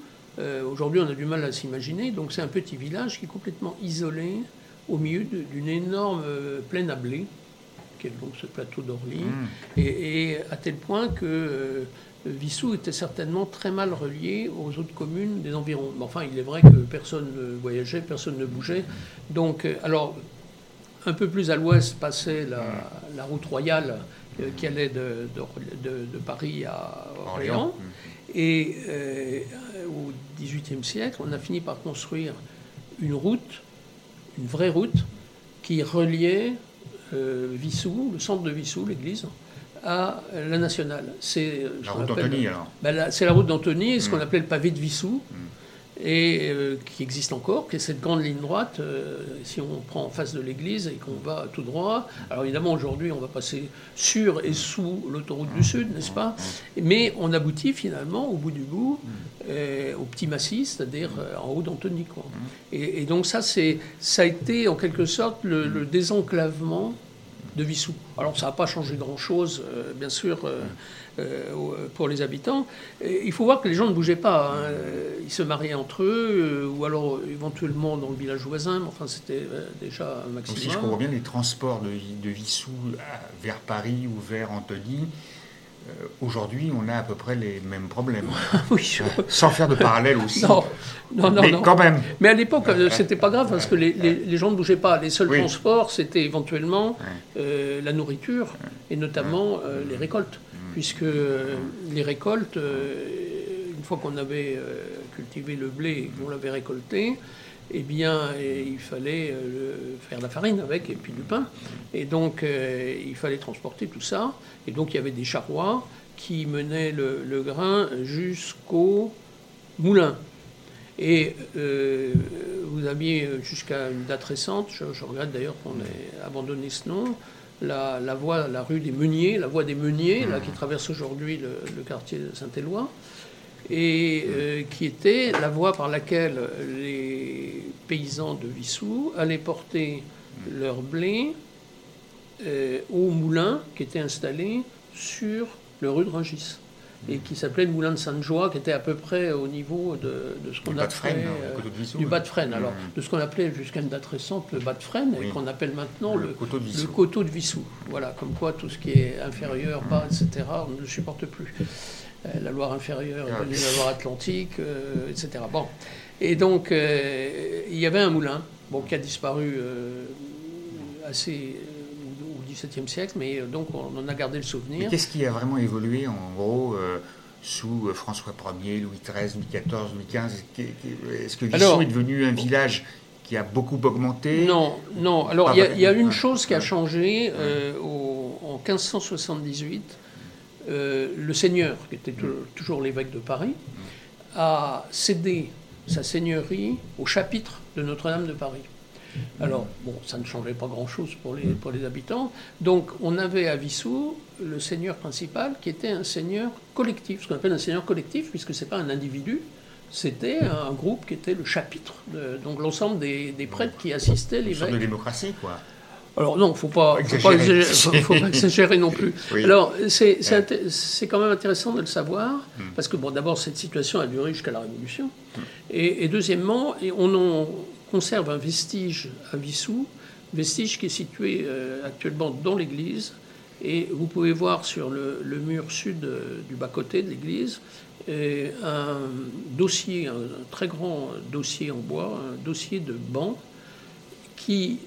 aujourd'hui on a du mal à s'imaginer, donc c'est un petit village qui est complètement isolé au milieu d'une énorme euh, plaine à blé, qui est donc ce plateau d'Orly, mm. et, à tel point que euh, Vissou était certainement très mal relié aux autres communes des environs. Mais enfin, il est vrai que personne ne voyageait, personne ne bougeait. Donc, euh, alors, un peu plus à l'ouest passait la, route royale qui allait de, de, Paris à Orléans. Et au XVIIIe siècle, on a fini par construire une route une vraie route qui reliait euh, Vissou, le centre de Vissou, l'église, à la nationale. C'est la route d'Antony alors. Ben c'est la route d'Antony, ce qu'on mm. appelait le pavé de Vissou. Mm et euh, qui existe encore, qui est cette grande ligne droite, euh, si on prend en face de l'église et qu'on va tout droit. Alors évidemment, aujourd'hui, on va passer sur et sous l'autoroute du Sud, n'est-ce pas? Mais on aboutit finalement, au bout du bout, euh, au petit massif, c'est-à-dire en haut d'Antony. Et, et, donc ça, ça a été en quelque sorte le, le désenclavement de Vissou. Alors ça n'a pas changé grand-chose, bien sûr. Euh, pour les habitants. il faut voir que les gens ne bougeaient pas. Hein. Ils se mariaient entre eux, euh, ou alors éventuellement dans le village voisin, mais enfin c'était euh, déjà un maximum. Donc, si je comprends bien, les transports de, de Vissou vers Paris ou vers Antony euh, aujourd'hui, on a à peu près les mêmes problèmes. oui. Sans faire de parallèle aussi. Non, non, non. Mais non. quand même. Mais à l'époque, euh, c'était pas grave parce que les, les- les gens ne bougeaient pas. Les seuls Oui. transports, c'était éventuellement euh, la nourriture et notamment euh, les récoltes. Puisque euh, les récoltes, euh, une fois qu'on avait euh, cultivé le blé et qu'on l'avait récolté, eh bien, et il fallait euh, faire de la farine avec et puis du pain. Et donc, euh, il fallait transporter tout ça. Et donc, il y avait des charrois qui menaient le, grain jusqu'au moulin. Et euh, vous aviez euh, jusqu'à une date récente, je regrette d'ailleurs qu'on ait abandonné ce nom, la, voie, la rue des Meuniers, la voie des Meuniers, qui traverse aujourd'hui le, le quartier de Saint-Éloi, et euh, qui était la voie par laquelle les paysans de Vissou allaient porter leur blé euh, au moulin qui était installé sur le rue de Rungis et qui s'appelait le moulin de Sainte-Joie, qui était à peu près au niveau de, de ce qu'on Du bas de appelait Fresnes, euh, du bas de. Alors, Mhm. de ce qu'on appelait jusqu'à une date récente le bas de Oui. et qu'on appelle maintenant Le le, coteau de Vissou. le coteau de Vissou. Voilà, comme quoi tout ce qui est inférieur, bas, etc., on ne le supporte plus. Euh, la Loire inférieure, Ah. la Loire Atlantique, euh, etc. Bon. Et donc, il y avait un moulin bon, qui a disparu assez siècle, mais euh, donc on en a gardé le souvenir. qu'est-ce qui a vraiment évolué en gros euh, sous euh, François Ier, Louis XIII, Louis XIV, Louis XV Est-ce que Alors- est devenu un village qui a beaucoup augmenté? Non, non. Alors, il y, a- y une chose qui a changé euh, au- en 1578. euh, le seigneur, qui était tou- toujours l'évêque de Paris, a cédé sa seigneurie au chapitre de Notre-Dame de Paris. Alors, bon, ça ne changeait pas grand-chose pour les, pour les habitants. Donc, on avait à Vissou le seigneur principal qui était un seigneur collectif, ce qu'on appelle un seigneur collectif, puisque ce n'est pas un individu, c'était un groupe qui était le chapitre, de- donc l'ensemble des, des prêtres qui assistaient l'évêque. de démocratie, quoi. Alors non, faut pas, faut pas Exagérer. exagérer, faut, faut pas exagérer non plus. Oui. Alors c'est quand même intéressant de le savoir parce que bon, d'abord cette situation a duré jusqu'à la Révolution et, et deuxièmement, et on en conserve un vestige à Vissou, vestige qui est situé euh, actuellement dans l'église. Et vous pouvez voir sur le, mur sud euh, du bas côté de l'église euh, un dossier, un, très grand dossier en bois, un dossier de banc qui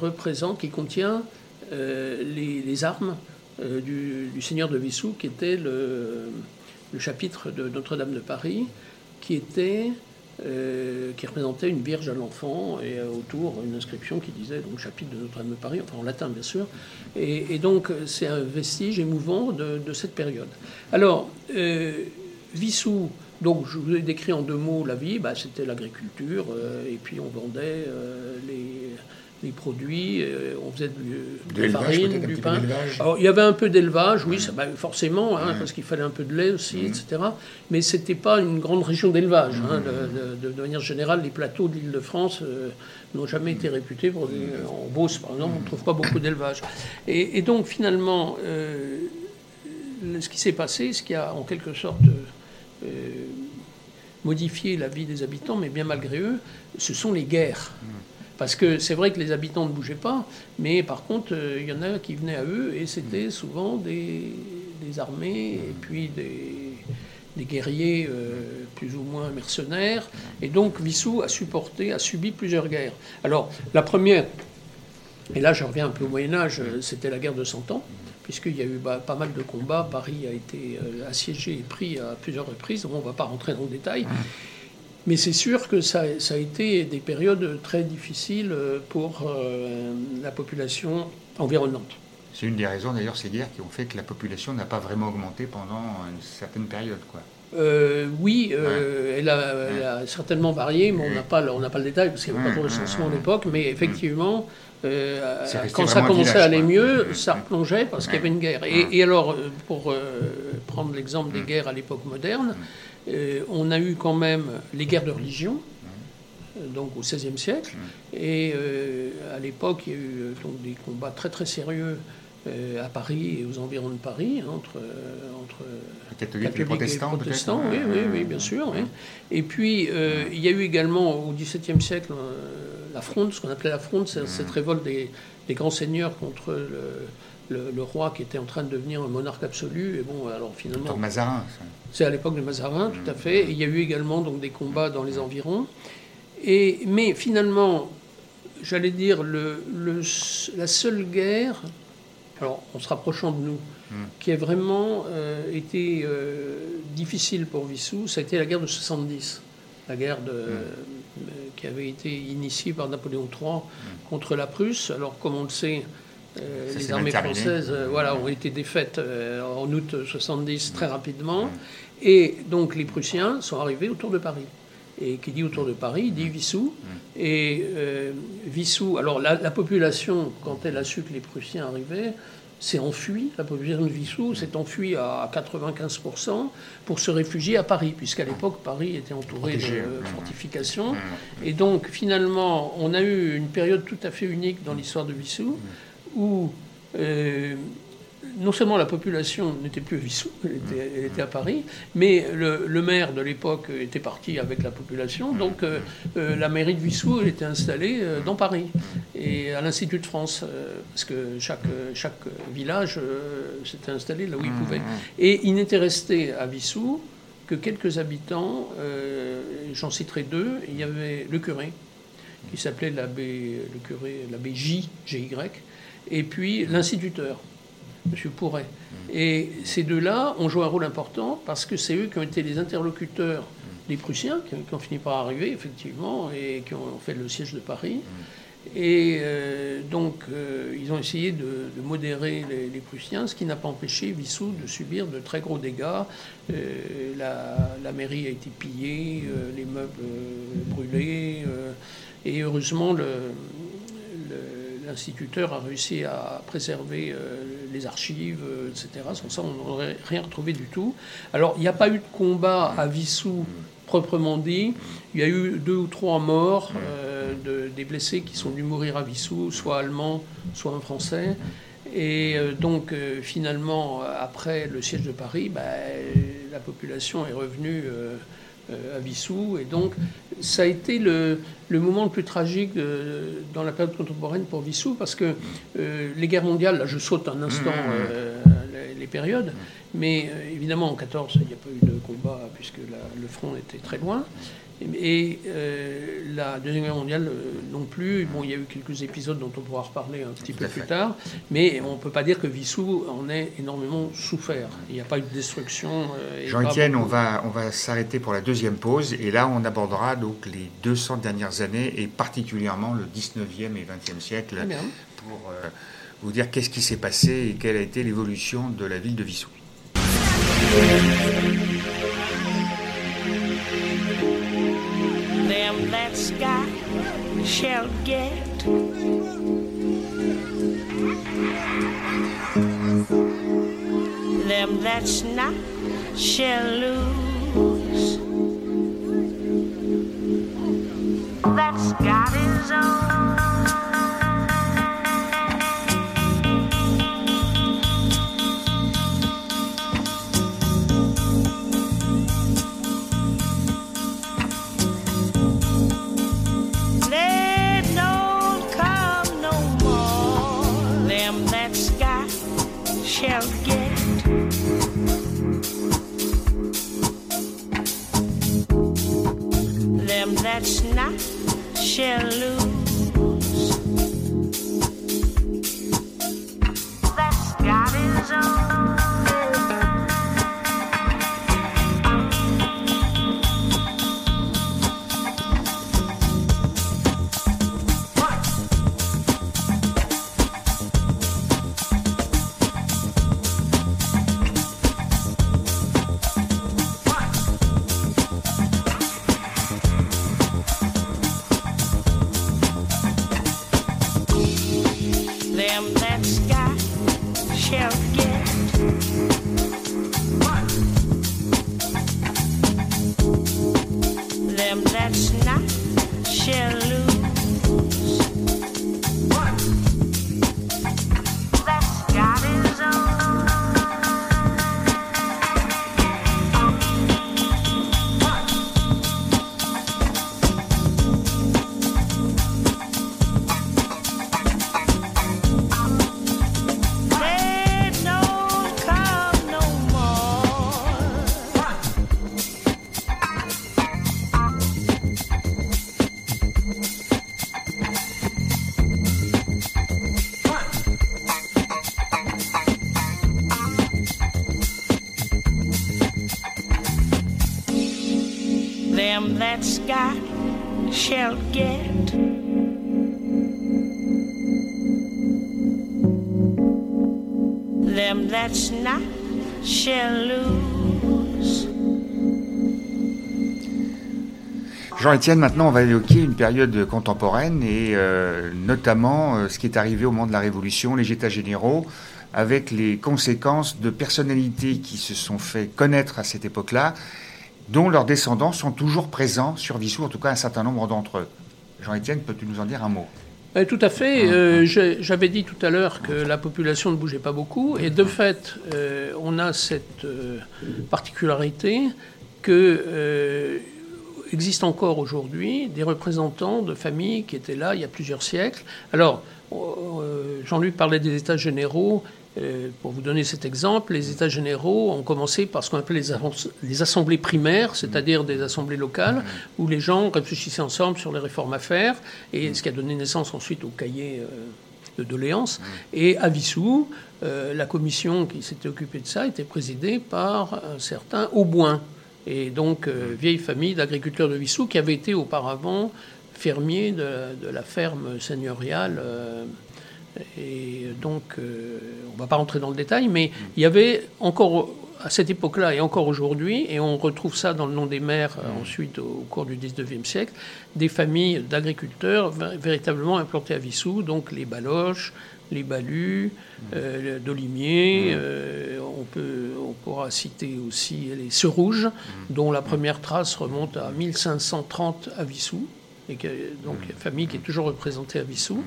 représente, qui contient les, armes du, seigneur de Vissou, qui était le chapitre de Notre-Dame de Paris, qui était euh, qui représentait une vierge à l'enfant et euh, autour une inscription qui disait donc chapitre de Notre-Dame de Paris, enfin en latin bien sûr. Et, donc c'est un vestige émouvant de, cette période. Alors euh, Vissou, donc je vous ai décrit en deux mots la vie, bah, c'était l'agriculture euh, et puis on vendait les, les produits, euh, on faisait du, De de la farine, du pain. Alors, il y avait un peu d'élevage, oui, ça, bah, forcément, hein, parce qu'il fallait un peu de lait aussi, etc. Mais c'était pas une grande région d'élevage. hein. De, de- de manière générale, les plateaux de l'île de France euh, n'ont jamais été réputés pour des. En Beauce, par exemple, on ne trouve pas beaucoup d'élevage. Et, et donc, finalement, euh, ce qui s'est passé, ce qui a en quelque sorte euh, modifié la vie des habitants, mais bien malgré eux, ce sont les guerres. Parce que c'est vrai que les habitants ne bougeaient pas, mais par contre, euh, il y en a qui venaient à eux, et c'était souvent des, des armées, et puis des, des guerriers euh, plus ou moins mercenaires. Et donc, Vissou a supporté, a subi plusieurs guerres. Alors, la première, et là je reviens un peu au Moyen-Âge, euh, c'était la guerre de Cent Ans, puisqu'il y a eu bah, pas mal de combats. Paris a été euh, assiégé et pris à plusieurs reprises. On ne va pas rentrer dans le détail. Mais c'est sûr que ça, ça a été des périodes très difficiles euh, pour euh, la population environnante. C'est une des raisons d'ailleurs ces guerres qui ont fait que la population n'a pas vraiment augmenté pendant une certaine période, quoi. Euh, oui, euh, elle, a, elle a certainement varié, mais on n'a pas, on pas le détail parce qu'il n'y avait pas de recensement à l'époque. Mais effectivement, euh, quand ça commençait village, à aller mieux, ça replongeait parce qu'il y avait une guerre. Et, et alors, pour euh, prendre l'exemple des guerres à l'époque moderne, euh, on a eu quand même les guerres de religion. euh, Donc au XVIe siècle, et euh, à l'époque il y a eu donc des combats très très sérieux euh, à Paris et aux environs de Paris hein, entre entre Les catholiques, les catholiques protestants, et protestants, peut-être oui, oui, oui, bien sûr. oui. Et puis, euh, il y a eu également au XVIIe siècle euh, la fronde, ce qu'on appelait la fronde, c'est cette révolte des, des grands seigneurs contre le, le, roi qui était en train de devenir un monarque absolu. Et bon, alors finalement. Mazarin. C'est à l'époque de Mazarin, tout à fait. il y a eu également donc des combats dans les environs. Et, mais finalement, j'allais dire, le, la seule guerre, alors en se rapprochant de nous, hmm. qui a vraiment euh, été euh, difficile pour Vissou, ça a été la guerre de 70. La guerre de, hmm. qui avait été initiée par Napoléon III contre la Prusse. Alors, comme on le sait, euh, les armées françaises voilà, ont été défaites en août 70 très rapidement. Et donc les Prussiens sont arrivés autour de Paris. Et qui dit autour de Paris, dit Vissou. Et euh, Vissou, alors la, population, quand elle a su que les Prussiens arrivaient, s'est enfuie, la population de Vissou s'est enfuie à 95% pour se réfugier à Paris, puisqu'à l'époque, Paris était entouré de fortifications. Et donc, finalement, on a eu une période tout à fait unique dans l'histoire de Vissou, où euh, non seulement la population n'était plus à Vissou, elle était, à Paris, mais le, maire de l'époque était parti avec la population, donc euh, euh, la mairie de Vissou elle était installée dans Paris. Et à l'Institut de France, parce que chaque, chaque village s'était installé là où il pouvait. Et il n'était resté à Vissou que quelques habitants, j'en citerai deux, il y avait le curé, qui s'appelait l'abbé, le curé, l'abbé J, GY, et puis l'instituteur. M. Pourret. Et ces deux-là ont joué un rôle important parce que c'est eux qui ont été les interlocuteurs des Prussiens, qui, ont fini par arriver, effectivement, et qui ont fait le siège de Paris. Et euh, donc, euh, ils ont essayé de, modérer les, Prussiens, ce qui n'a pas empêché Vissou de subir de très gros dégâts. Euh, la, mairie a été pillée, les meubles brûlés, et heureusement, le, l'instituteur a réussi à préserver euh, les archives, euh, etc. Sans ça, on n'aurait rien retrouvé du tout. Alors, il n'y a pas eu de combat à Vissou proprement dit. Il y a eu deux ou trois morts, euh, de, des blessés qui sont venus mourir à Vissou, soit allemands, soit un français. Et donc, finalement, après le siège de Paris, bah, la population est revenue à Vissou. Et donc, ça a été le, moment le plus tragique dans la période contemporaine pour Vissou, parce que euh, les guerres mondiales, là je saute un instant mmh. euh, les, périodes, mais euh, évidemment en 14, il n'y a pas eu de combat puisque le front était très loin. Et euh, la Deuxième Guerre mondiale euh, non plus. Bon, il y a eu quelques épisodes dont on pourra reparler un petit peu plus tard, mais on ne peut pas dire que Vissou en ait énormément souffert. Il n'y a pas eu de destruction. Euh, Jean-Étienne, on va, on va s'arrêter pour la deuxième pause, et là on abordera donc les 200 dernières années, et particulièrement le 19e et 20e siècle, pour vous dire qu'est-ce qui s'est passé et quelle a été l'évolution de la ville de Vissou. That sky shall get. Them that's not shall lose. That sky is That's shall get. Them that's not shall lose. Jean-Étienne, maintenant, on va évoquer une période contemporaine et euh, notamment euh, ce qui est arrivé au moment de la Révolution, les États généraux, avec les conséquences de personnalités qui se sont fait connaître à cette époque-là, dont leurs descendants sont toujours présents sur Vissou, en tout cas un certain nombre d'entre eux. Jean-Étienne, peux-tu nous en dire un mot? Eh, Tout à fait. Euh, j'ai- J'avais dit tout à l'heure que la population ne bougeait pas beaucoup. Et de fait, euh, on a cette euh, particularité que euh, existe encore aujourd'hui des représentants de familles qui étaient là il y a plusieurs siècles. Alors, euh, Jean-Luc parlait des États généraux. Euh, pour vous donner cet exemple, les États généraux ont commencé par ce qu'on appelait les, assemb- les assemblées primaires, c'est-à-dire des assemblées locales, où les gens réfléchissaient ensemble sur les réformes à faire, et ce qui a donné naissance ensuite au cahier euh, de doléances. Et à Vissou, euh, la commission qui s'était occupée de ça était présidée par un certain Auboin, et donc euh, vieille famille d'agriculteurs de Vissou qui avait été auparavant fermier de, de la ferme seigneuriale. euh, et donc, euh, on ne va pas rentrer dans le détail, mais il y avait encore à cette époque-là et encore aujourd'hui, et on retrouve ça dans le nom des maires euh, ensuite au, cours du 19e siècle, des familles d'agriculteurs vé- véritablement implantées à Vissou, donc les Baloches, les Balus, euh, Dolimier, euh, on, peut, on pourra citer aussi les Serouges, dont la première trace remonte à 1530 à Vissou, et que, donc une famille qui est toujours représentée à Vissou.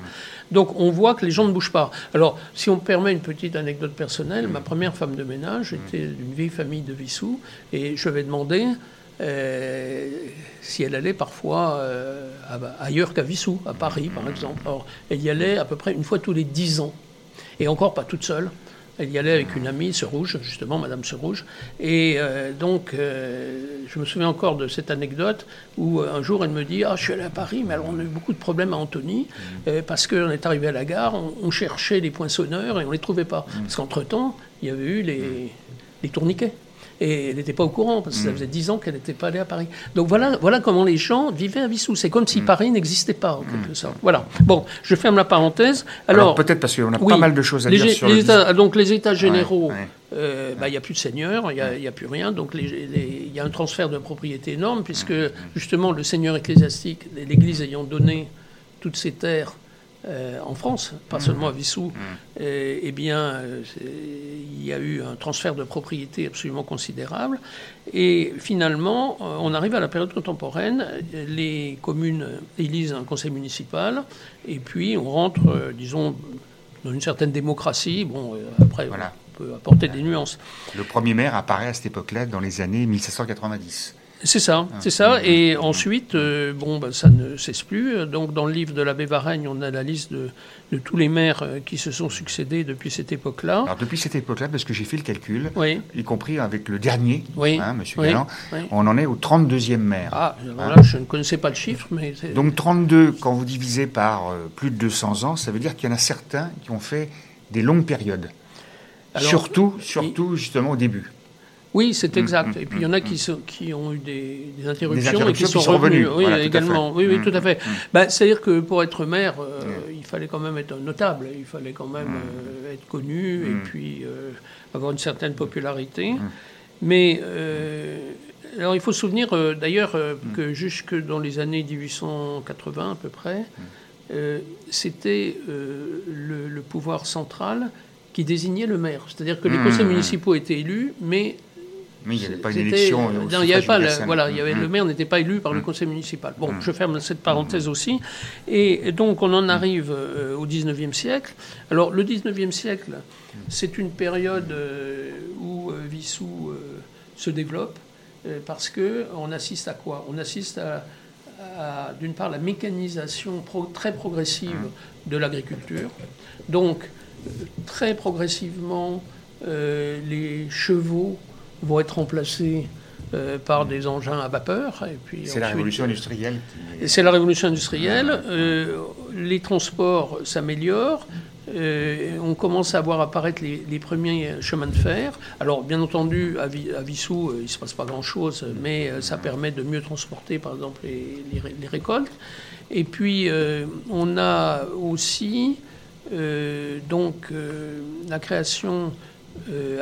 Donc on voit que les gens ne bougent pas. Alors si on me permet une petite anecdote personnelle, ma première femme de ménage était d'une vieille famille de Vissou, et je vais demander si elle allait parfois euh, ailleurs qu'à Vissou, à Paris par exemple. Elle y allait à peu près une fois tous les dix ans, et encore pas toute seule. Elle y allait avec une amie, Rouge, justement, Madame Rouge. Et euh, donc, euh, je me souviens encore de cette anecdote où euh, un jour elle me dit Ah, je suis allée à Paris, mais alors on a eu beaucoup de problèmes à Antony, euh, parce qu'on est arrivé à la gare, on, on cherchait les poinçonneurs et on ne les trouvait pas. Parce qu'entre-temps, il y avait eu les, les tourniquets. Et elle n'était pas au courant, parce que ça faisait dix ans qu'elle n'était pas allée à Paris. Donc voilà, voilà comment les gens vivaient à Vissou. C'est comme si Paris n'existait pas, en quelque sorte. Voilà. Bon, je ferme la parenthèse. Alors, Alors, peut-être parce qu'on a oui, pas mal de choses à les, dire sur les le états, donc les états généraux, ouais. euh, bah, il n'y a plus de seigneur, il n'y a, a plus rien. Donc il y a un transfert de propriété énorme, puisque justement le seigneur ecclésiastique, l'Église ayant donné toutes ses terres euh, en France, pas seulement à Vissou, euh, eh bien, euh, il y a eu un transfert de propriété absolument considérable. Et finalement, euh, on arrive à la période contemporaine, les communes élisent un conseil municipal, et puis on rentre, disons, dans une certaine démocratie. Bon, après, Voilà. on peut apporter des nuances. Le premier maire apparaît à cette époque-là, dans les années 1790. C'est ça, c'est ça. Et ensuite, euh, bon, bah, ça ne cesse plus. Donc, dans le livre de l'abbé Varaigne, on a la liste de, de tous les maires euh, qui se sont succédés depuis cette époque-là. Alors depuis cette époque-là, parce que j'ai fait le calcul, Oui. y compris avec le dernier, Oui. hein, Monsieur Oui. Galland, on en est au 32e maire. Ah, alors là, je ne connaissais pas le chiffre, mais Donc 32, quand vous divisez par euh, plus de 200 ans, ça veut dire qu'il y en a certains qui ont fait des longues périodes. Alors, surtout, surtout justement au début. Oui, c'est exact. mm, et puis il y en a qui, sont- qui ont eu des, des interruptions, interruptions et qui qui sont, sont revenus. revenues. Oui, Voilà, tout à également. fait. Oui, oui, Mm, tout à fait. Ben, C'est-à-dire que pour être maire, euh, il fallait quand même être notable. Il fallait quand même Mm. euh, être connu et puis euh, avoir une certaine popularité. Mais alors il faut se souvenir d'ailleurs que jusque dans les années 1880 à peu près, c'était le, le pouvoir central qui désignait le maire. C'est-à-dire que les conseils municipaux étaient élus, mais Mais il n'y avait pas une élection. euh, non, il y avait pas. le- universel. voilà, il y avait, le maire n'était pas élu par le conseil municipal. Bon, je ferme cette parenthèse aussi. Et donc, on en arrive euh, au 19e siècle. Alors, le 19e siècle, c'est une période euh, où euh, Vissou se développe parce que on assiste à quoi? On assiste à, à, d'une part, la mécanisation pro- très progressive de l'agriculture. Donc, très progressivement, les chevaux vont être remplacés euh, par des engins à vapeur. Et puis C'est la révolution industrielle. qui est- et C'est la révolution industrielle. euh, les transports s'améliorent. euh, on commence à voir apparaître les, premiers chemins de fer. Alors, bien entendu, à, Vissou, euh, il ne se passe pas grand-chose, mais euh, ça permet de mieux transporter, par exemple, les, récoltes. Et puis, on a aussi donc la création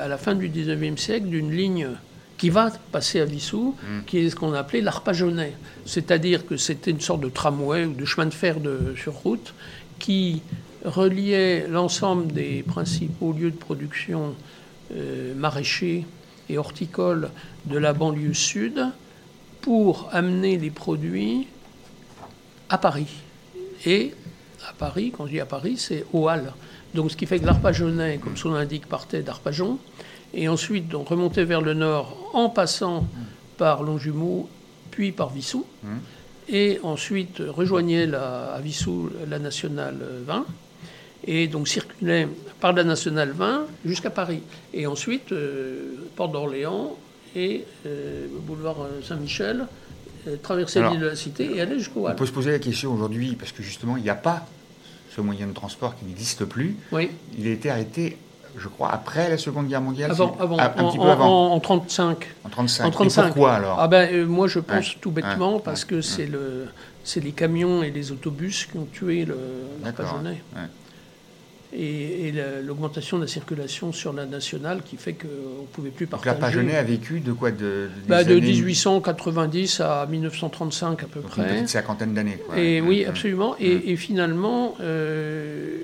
à la fin du 19e siècle d'une ligne qui va passer à Vissou, mm. qui est ce qu'on appelait l'arpajonais. C'est-à-dire que c'était une sorte de tramway ou de chemin de fer de, sur route qui reliait l'ensemble des principaux lieux de production euh, maraîchers et horticoles de la banlieue sud pour amener les produits à Paris. Et à Paris, quand je dis à Paris, c'est aux Halles. Donc ce qui fait que l'Arpajonais, comme son indique, partait d'Arpajon, et ensuite on remontait vers le nord en passant par Longjumeau, puis par Vissou, mmh. et ensuite rejoignait la, à Vissou la nationale 20, et donc circulait par la nationale 20 jusqu'à Paris. Et ensuite, euh, Porte d'Orléans et euh, boulevard Saint-Michel, euh, traverser l'île de la Cité et aller jusqu'au On peut se poser la question aujourd'hui, parce que justement, il n'y a pas ce moyen de transport qui n'existe plus. Oui. Il a été arrêté je crois, après la Seconde Guerre mondiale Avant, avant, un, petit peu avant. En, 35. En 35. En 35. Et pourquoi alors ah ben, Moi, je pense tout bêtement parce que c'est le, les camions et les autobus qui ont tué le, la et, l'augmentation de la circulation sur la nationale qui fait qu'on ne pouvait plus partager. Donc la a vécu de quoi De, bah, de 1890 à 1935 à peu près. Une petite cinquantaine d'années. Et oui, absolument. Et, finalement, euh,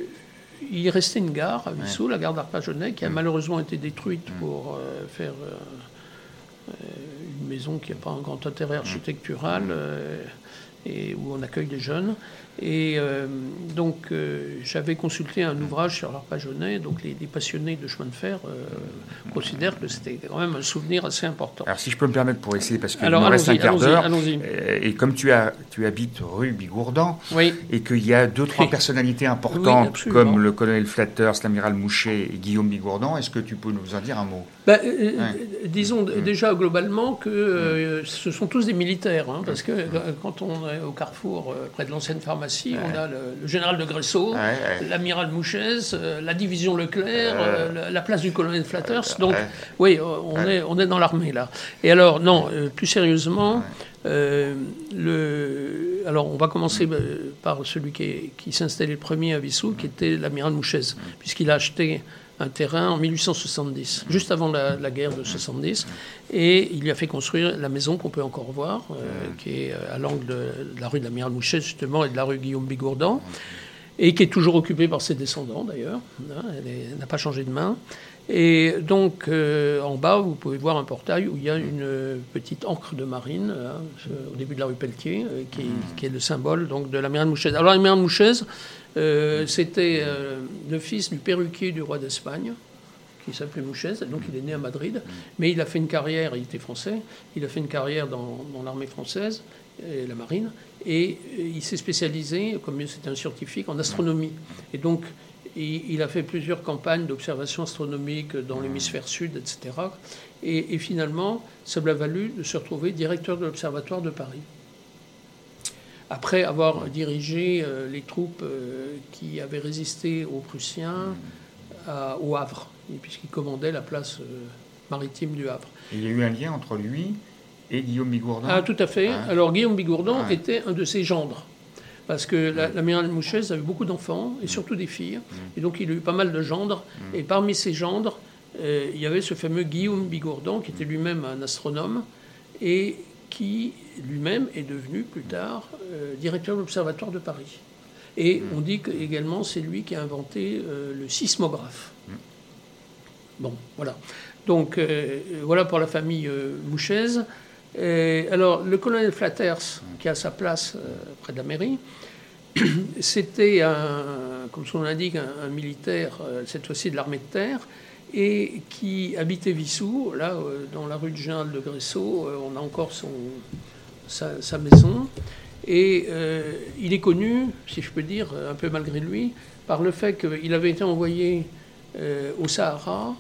il restait une gare à Vissou, la gare d'Arpajonais, qui a malheureusement été détruite pour euh, faire euh, une maison qui n'a pas un grand intérêt architectural et où on accueille des jeunes. Et euh, donc, euh, j'avais consulté un ouvrage sur l'Arpajonais. Donc, les, passionnés de chemin de fer euh, considèrent que c'était quand même un souvenir assez important. Alors, si je peux me permettre pour essayer, parce qu'il nous reste un quart d'heure. Et comme tu, as, tu habites rue Bigourdan, et qu'il y a deux, trois personnalités importantes, comme le colonel Flatters, l'amiral Mouchet et Guillaume Bigourdan, est-ce que tu peux nous en dire un mot? Ben, Disons mm. déjà globalement que ce sont tous des militaires, hein, parce que quand on est au carrefour près de l'ancienne pharmacie, on a le, général de Gresso, l'amiral Mouchez, euh, la division Leclerc, euh, la place du colonel Flatters. Donc, oui, on, est, on est dans l'armée là. Et alors, non, euh, plus sérieusement, le, alors on va commencer par celui qui, qui s'installait le premier à Vissou, qui était l'amiral Mouchez, puisqu'il a acheté un terrain en 1870, juste avant la, guerre de 70. Et il lui a fait construire la maison qu'on peut encore voir, euh, qui est euh, à l'angle de, la rue de l'Amiral Mouchet, justement, et de la rue Guillaume Bigourdan, et qui est toujours occupée par ses descendants, d'ailleurs. Hein, elle n'a pas changé de main. Et donc, euh, en bas, vous pouvez voir un portail où il y a une petite encre de marine, hein, au début de la rue Pelletier, qui, est le symbole donc, de l'amiral Mouchez. Alors, l'amiral Mouchez, euh, c'était euh, le fils du perruquier du roi d'Espagne, qui s'appelait Mouchez, donc il est né à Madrid, mais il a fait une carrière, il était français, il a fait une carrière dans, l'armée française, et la marine, et il s'est spécialisé, comme c'était un scientifique, en astronomie. Et donc, il, a fait plusieurs campagnes d'observation astronomique dans l'hémisphère sud, etc. Et, et finalement, ça lui a valu de se retrouver directeur de l'Observatoire de Paris après avoir dirigé euh, les troupes euh, qui avaient résisté aux Prussiens au Havre, puisqu'il commandait la place euh, maritime du Havre. il y a eu un lien entre lui et Guillaume Bigourdan Ah, tout à fait. Alors, Guillaume Bigourdan était un de ses gendres. Parce que l'amiral la, Mouchez avait beaucoup d'enfants, et surtout des filles. Et donc, il a eu pas mal de gendres. Et parmi ces gendres, il y avait ce fameux Guillaume Bigourdan, qui était lui-même un astronome, et qui lui-même est devenu plus tard euh, directeur de l'Observatoire de Paris. Et hmm. on dit que, également c'est lui qui a inventé euh, le sismographe. Hmm. Bon, voilà. Donc euh, voilà pour la famille Mouchez. alors le colonel Flatters, qui a sa place près de la mairie, c'était, un, comme son nom l'indique, un, militaire, cette fois-ci de l'armée de terre, et qui habitait Vissou, là, dans la rue de Général de Gresso. on a encore son, sa, maison. Et euh, il est connu, si je peux dire, un peu malgré lui, par le fait qu'il avait été envoyé euh, au Sahara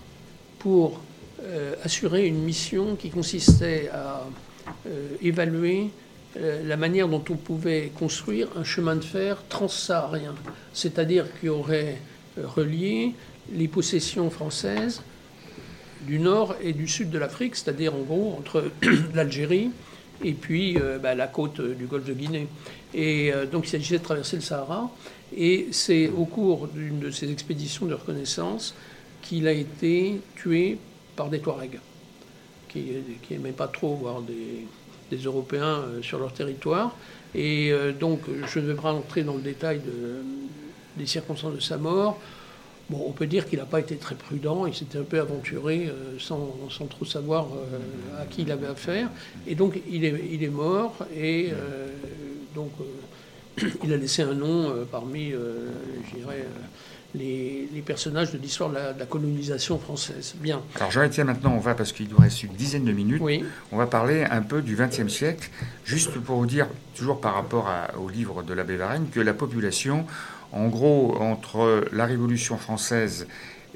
pour euh, assurer une mission qui consistait à évaluer la manière dont on pouvait construire un chemin de fer transsaharien. C'est-à-dire qu'il y aurait relier les possessions françaises du nord et du sud de l'Afrique, c'est-à-dire en gros entre l'Algérie et puis euh, bah, la côte du golfe de Guinée. Et euh, donc il s'agissait de traverser le Sahara. Et c'est au cours d'une de ces expéditions de reconnaissance qu'il a été tué par des Touaregs, qui n'aimaient pas trop voir des, Européens euh, sur leur territoire. Et donc je ne vais pas rentrer dans le détail de, des circonstances de sa mort. Bon, on peut dire qu'il n'a pas été très prudent, il s'était un peu aventuré euh, sans, sans, trop savoir euh, à qui il avait affaire. Et donc il est, il est mort et euh, donc il a laissé un nom parmi, je dirais, les, les, personnages de l'histoire de, de, la colonisation française. Bien. Alors Jean-Étienne, maintenant on va, parce qu'il nous reste une dizaine de minutes, oui. on va parler un peu du XXe siècle, juste pour vous dire, toujours par rapport à, au livre de l'abbé Varenne, que la population en gros, entre la Révolution française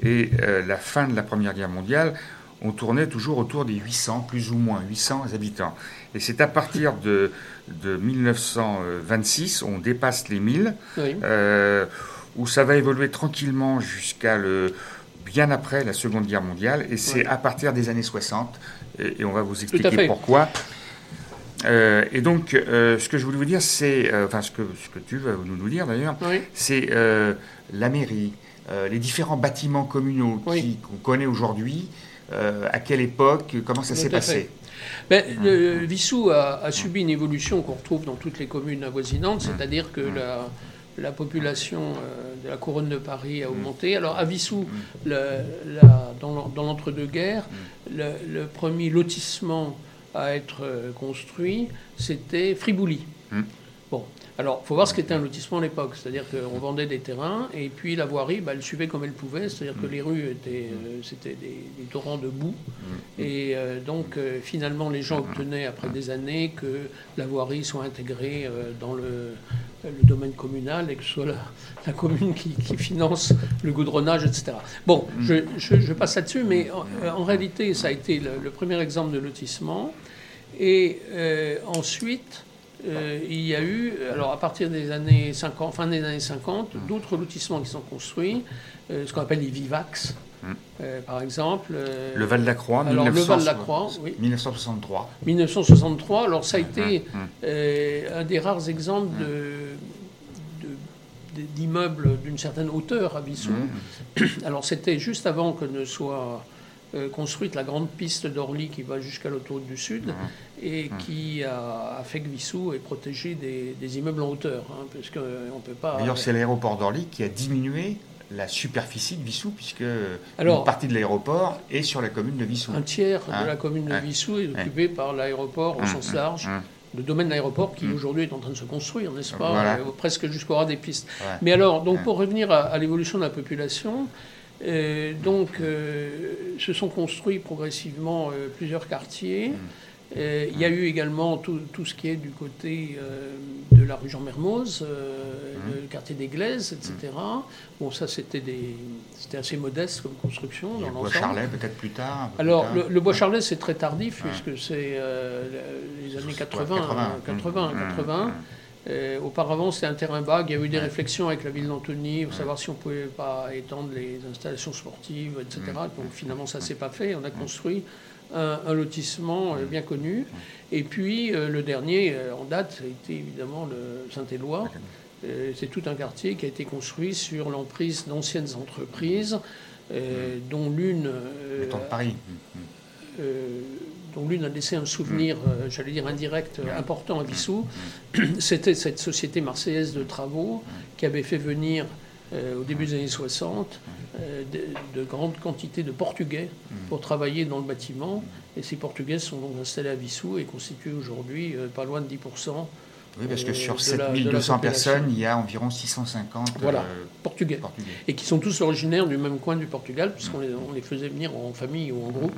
et euh, la fin de la Première Guerre mondiale, on tournait toujours autour des 800, plus ou moins 800 habitants. Et c'est à partir de, de 1926, on dépasse les 1000, Oui. euh, où ça va évoluer tranquillement jusqu'à le bien après la Seconde Guerre mondiale. Et c'est Oui. à partir des années 60, et, et on va vous expliquer pourquoi. Euh, et donc, euh, ce que je voulais vous dire, c'est, euh, enfin, ce que, ce que tu veux nous, nous dire d'ailleurs, Oui. c'est la mairie, les différents bâtiments communaux Oui. qu'on connaît aujourd'hui. à quelle époque Comment ça s'est passé? Ben, le, Vissou a, a subi une évolution qu'on retrouve dans toutes les communes avoisinantes, c'est-à-dire que la, la population euh, de la couronne de Paris a augmenté. Alors à Vissou, la- dans l'en- dans l'entre-deux-guerres, le, le premier lotissement à être construit, c'était Fribouli. Mm. Bon, alors il faut voir ce qu'était un lotissement à l'époque, c'est-à-dire qu'on vendait des terrains et puis la voirie, bah, elle suivait comme elle pouvait, c'est-à-dire que les rues étaient, euh, c'était des, des torrents de boue. Et euh, donc euh, finalement les gens obtenaient après des années que la voirie soit intégrée dans le, le domaine communal et que ce soit la, la commune qui, qui finance le goudronnage, etc. Bon, je, je- je passe là-dessus, mais en, en réalité ça a été le, le premier exemple de lotissement. Et ensuite. Euh, il y a eu, alors à partir des années 50, fin des années 50, d'autres lotissements qui sont construits, euh, ce qu'on appelle les vivax, euh, par exemple. Le Val de la Croix, Alors, le 1900 Val de la Croix, oui. 1963. 1963, alors ça a été hum. euh, un des rares exemples de- d'immeubles d'une certaine hauteur à Vissou. Alors c'était juste avant que ne soit euh, construite la grande piste d'Orly qui va jusqu'à l'autoroute du Sud Hum, et qui a, a fait que Vissou est protégé des, des immeubles en hauteur, hein, parce qu'on ne peut pas... D'ailleurs, c'est l'aéroport d'Orly qui a diminué la superficie de Vissou, puisque Alors- une partie de l'aéroport est sur la commune de Vissou. Un tiers Hein de la commune de Ouais. Vissou est occupé par l'aéroport au Hum, sens hum, large. hum. Le domaine de l'aéroport qui aujourd'hui est en train de se construire, n'est-ce pas Voilà. euh, Presque jusqu'au ras des pistes. Ouais. Mais alors, donc pour revenir à, à l'évolution de la population, euh, donc euh, se sont construits progressivement euh, plusieurs quartiers. Mm. Euh, il y a eu également tout, tout ce qui est du côté euh, de la rue Jean Mermoz, euh, Mm. le quartier des Glaises, etc. Bon, ça c'était des, c'était assez modeste comme construction dans le Bois l'ensemble. Charlet, peut-être plus tard. plus Alors, tard. le, le bois charlet, c'est très tardif, Ouais. puisque c'est euh, les années 80. 80, hein, 80, mmh, 80. Euh, auparavant, c'était un terrain vague. Il y a eu des réflexions avec la ville d'Antony pour savoir si on pouvait pas étendre les installations sportives, etc. Donc finalement, ça s'est pas fait. On a construit un, un lotissement euh, bien connu. Et puis, euh, le dernier en date, ça a été évidemment le Saint-Éloi. C'est tout un quartier qui a été construit sur l'emprise d'anciennes entreprises, dont l'une euh, Paris. euh, dont l'une a laissé un souvenir, euh, j'allais dire indirect, euh, important à Vissou. C'était cette société marseillaise de travaux qui avait fait venir euh, au début des années 60 euh, de, de grandes quantités de Portugais pour travailler dans le bâtiment. Et ces Portugais sont donc installés à Vissou et constituent aujourd'hui pas loin de 10%. Oui, parce que sur de la- de la 7200 population. personnes, il y a environ 650 Voilà. euh, Portugais. Portugais. et qui sont tous originaires du même coin du Portugal, puisqu'on les, on les faisait venir en famille ou en groupe.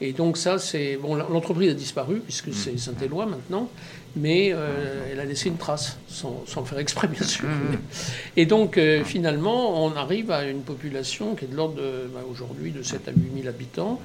Et donc ça, c'est... Bon, l'entreprise a disparu, puisque c'est Saint-Éloi maintenant, mais euh, elle a laissé une trace, sans, sans le faire exprès, bien sûr. Et donc, euh, finalement, on arrive à une population qui est de l'ordre, de, bah, aujourd'hui, de 7 à 8 000 habitants.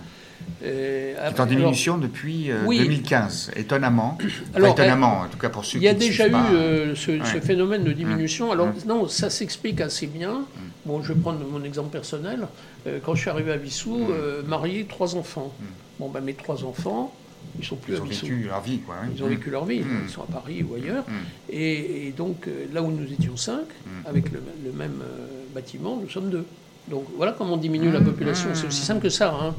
Euh, est en alors, diminution depuis euh, oui. 2015, étonnamment. Enfin, Alors, étonnamment, en tout cas pour ceux Il y a qui déjà eu pas. euh, ce, phénomène de diminution. Alors Mmh. non, ça s'explique assez bien Bon, je vais prendre mon exemple personnel. Euh, quand je suis arrivé à Vissou, Mm. euh, marié, trois enfants. Bon, ben, mes trois enfants, ils sont plus Ils à ont vécu leur vie, quoi. hein. Ils ont vécu leur vie, Mm. ils sont à Paris ou ailleurs. Mm. Et, et donc, euh, là où nous étions cinq, Mm. avec le, le même euh, bâtiment, nous sommes deux. Donc voilà comment on diminue la population. C'est aussi simple que ça. hein.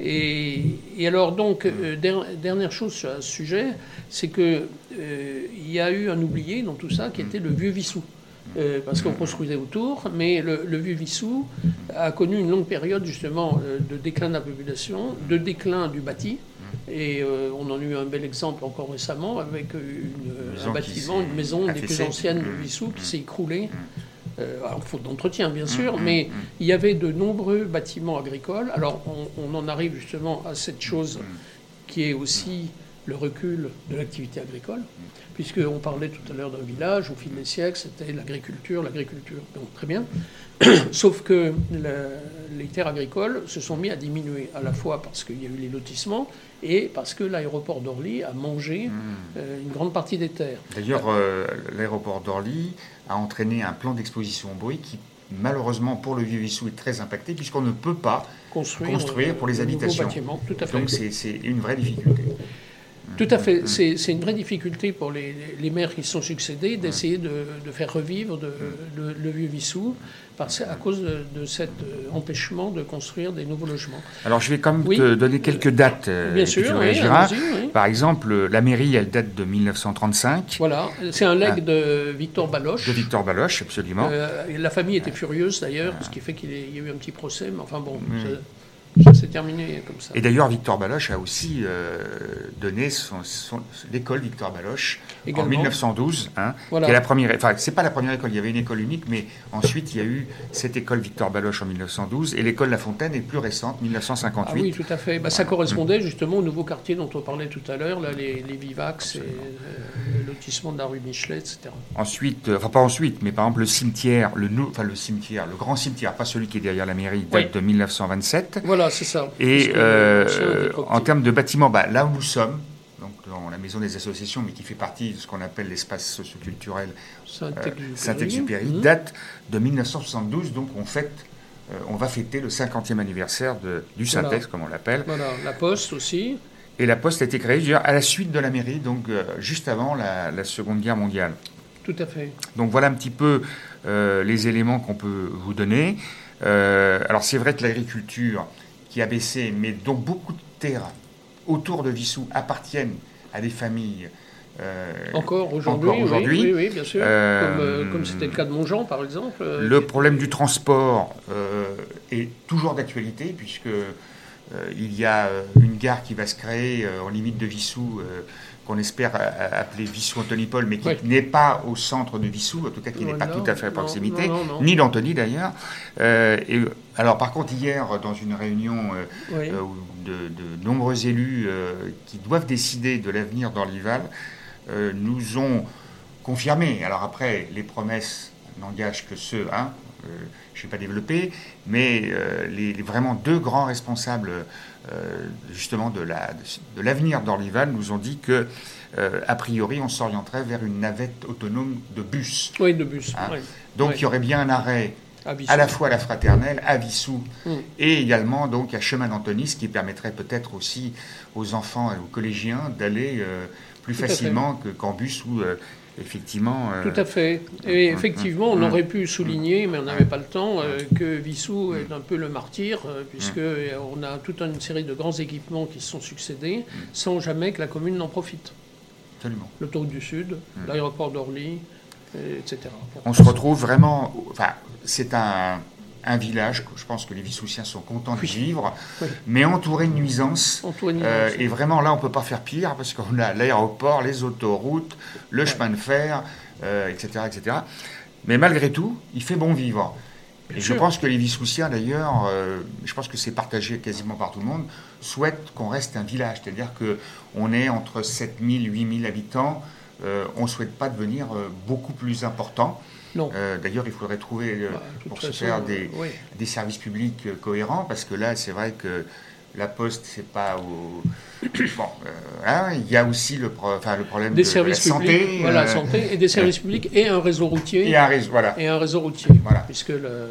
Et, et alors, donc, euh, der- dernière chose sur ce sujet, c'est que euh, il y a eu un oublié dans tout ça qui était le vieux Vissou. Euh, parce qu'on construisait autour, mais le, le vieux Vissou a connu une longue période justement euh, de déclin de la population, de déclin du bâti, et euh, on en a eu un bel exemple encore récemment avec une- un bâtiment, une maison des plus anciennes de Mmh. Vissou qui Mmh. s'est écroulée. Euh, alors, faute d'entretien, bien sûr, mmh, mais mmh. il y avait de nombreux bâtiments agricoles. Alors, on, on en arrive justement à cette chose qui est aussi le recul de l'activité agricole, puisqu'on parlait tout à l'heure d'un village, au fil des siècles, c'était l'agriculture, l'agriculture. Donc, très bien. Sauf que la- les terres agricoles se sont mis à diminuer, à la fois parce qu'il y a eu les lotissements et parce que l'aéroport d'Orly a mangé euh, une grande partie des terres. D'ailleurs, euh, l'aéroport d'Orly a entraîné un plan d'exposition au bruit qui, malheureusement, pour le Vieux-Vissou, est très impacté puisqu'on ne peut pas Construire, construire euh, pour les habitations. bâtiments. Tout à fait. Donc, c'est une vraie difficulté. Tout à fait. C'est une vraie difficulté pour les, les maires qui se sont succédés d'essayer de, de faire revivre de- le, le vieux Vissou parce, à cause de, cet euh, empêchement de construire des nouveaux logements. Alors, je vais quand même Oui. te donner quelques dates. euh, Bien sûr, oui, oui. Par exemple, la mairie, elle date de 1935, Voilà, c'est un legs de Victor Baloche. de Victor Baloche, absolument. Euh, la famille était furieuse d'ailleurs, ce qui fait qu'il y a- eu un petit procès, mais enfin bon, Oui. S'est terminé comme ça. Et d'ailleurs, Victor Baloche a aussi euh, donné son, son- l'école Victor Baloche en Également. 1912, hein, Voilà. qui est la première. Enfin, c'est pas la première école. Il y avait une école unique, mais ensuite il y a eu cette école Victor Baloche en 1912 et l'école La Fontaine est plus récente, 1958. Ah oui, tout à fait. Bah, ça correspondait justement au nouveau quartier dont on parlait tout à l'heure, là, les, les Vivax et euh, le lotissement de la rue Michelet, etc. Ensuite, euh, enfin pas ensuite, mais par exemple le cimetière, le, nou- enfin le cimetière, le grand cimetière, pas celui qui est derrière la mairie, date Oui. de 1927. Voilà, c'est ça. Et euh, trop en termes de bâtiments, bah, là où nous sommes, donc dans la maison des associations, mais qui fait partie de ce qu'on appelle l'espace socioculturel Saint-Exupéry. Saint-Exupéry, Mhm. date de 1972, donc on fête, euh, on va fêter le 50e anniversaire de, du Voilà. Syntex, comme on l'appelle. Voilà, la Poste aussi. Et la poste a été créée dire, à la suite de la mairie, donc euh, juste avant la, la Seconde Guerre mondiale. Tout à fait. Donc voilà un petit peu euh, les éléments qu'on peut vous donner. Euh, alors c'est vrai que l'agriculture qui a baissé, mais dont beaucoup de terres autour de Vissou appartiennent à des familles. euh, Encore aujourd'hui. Oui, oui, oui, bien sûr. Euh, Comme, euh, comme c'était le cas de Montjean, par exemple. euh, Le problème du transport euh, est toujours d'actualité puisque euh, il y a euh, une gare qui va se créer euh, en limite de Vissou euh, qu'on espère euh, appeler Vissou-Antony-Paul, mais qui Oui. n'est pas au centre de Vissou, en tout cas qui n'est pas Voilà. tout à fait à proximité, non, non, non. ni d'Antony d'ailleurs. Euh, et, alors par contre hier, dans une réunion euh, Oui. euh, de, de nombreux élus euh, qui doivent décider de l'avenir d'Orlyval euh, nous ont confirmé. Alors après, les promesses n'engagent que ceux, hein, euh, je ne vais pas développer, mais euh, les, les vraiment deux grands responsables euh, justement de la de l'avenir d'Orlyval nous ont dit que euh, a priori on s'orienterait vers une navette autonome de bus. Oui, de bus. Hein? oui. Donc il y aurait bien un arrêt À la fois à la fraternelle, à Vissou, Mm. et également donc à Chemin d'Antony, ce qui permettrait peut-être aussi aux enfants et aux collégiens d'aller euh, plus Tout facilement que qu'en bus euh, effectivement. euh, Tout à fait. Et effectivement, on aurait pu souligner, mais on n'avait pas le temps, euh, que Vissou est un peu le martyr, euh, puisque on a toute une série de grands équipements qui se sont succédés, sans jamais que la commune n'en profite. Absolument. L'autoroute du Sud, l'aéroport d'Orly, etc. On se retrouve vraiment. Enfin, c'est un, un village je pense que les Vissoussiens sont contents de vivre, Oui. mais entouré de nuisances. Euh, Nuisance. et vraiment, là, on peut pas faire pire parce qu'on a l'aéroport, les autoroutes, le chemin de fer, euh, etc., etc. Mais malgré tout, il fait bon vivre. Bien et je pense que les Vissoussiens, d'ailleurs, euh, je pense que c'est partagé quasiment par tout le monde, souhaitent qu'on reste un village. C'est-à-dire qu'on est entre 7000 8000 habitants. On ne souhaite pas devenir beaucoup plus important. Euh, D'ailleurs, il faudrait trouver, euh, Bah, de pour se façon, faire des, oui. des services publics euh, cohérents, parce que là, c'est vrai que la poste, c'est pas au. Bon, euh, hein, il y a aussi le, pro- enfin, le problème Des de, services la santé. voilà, euh, santé, et des services publics, et un réseau routier. Et un réseau, voilà. et un réseau routier, Voilà. puisque le,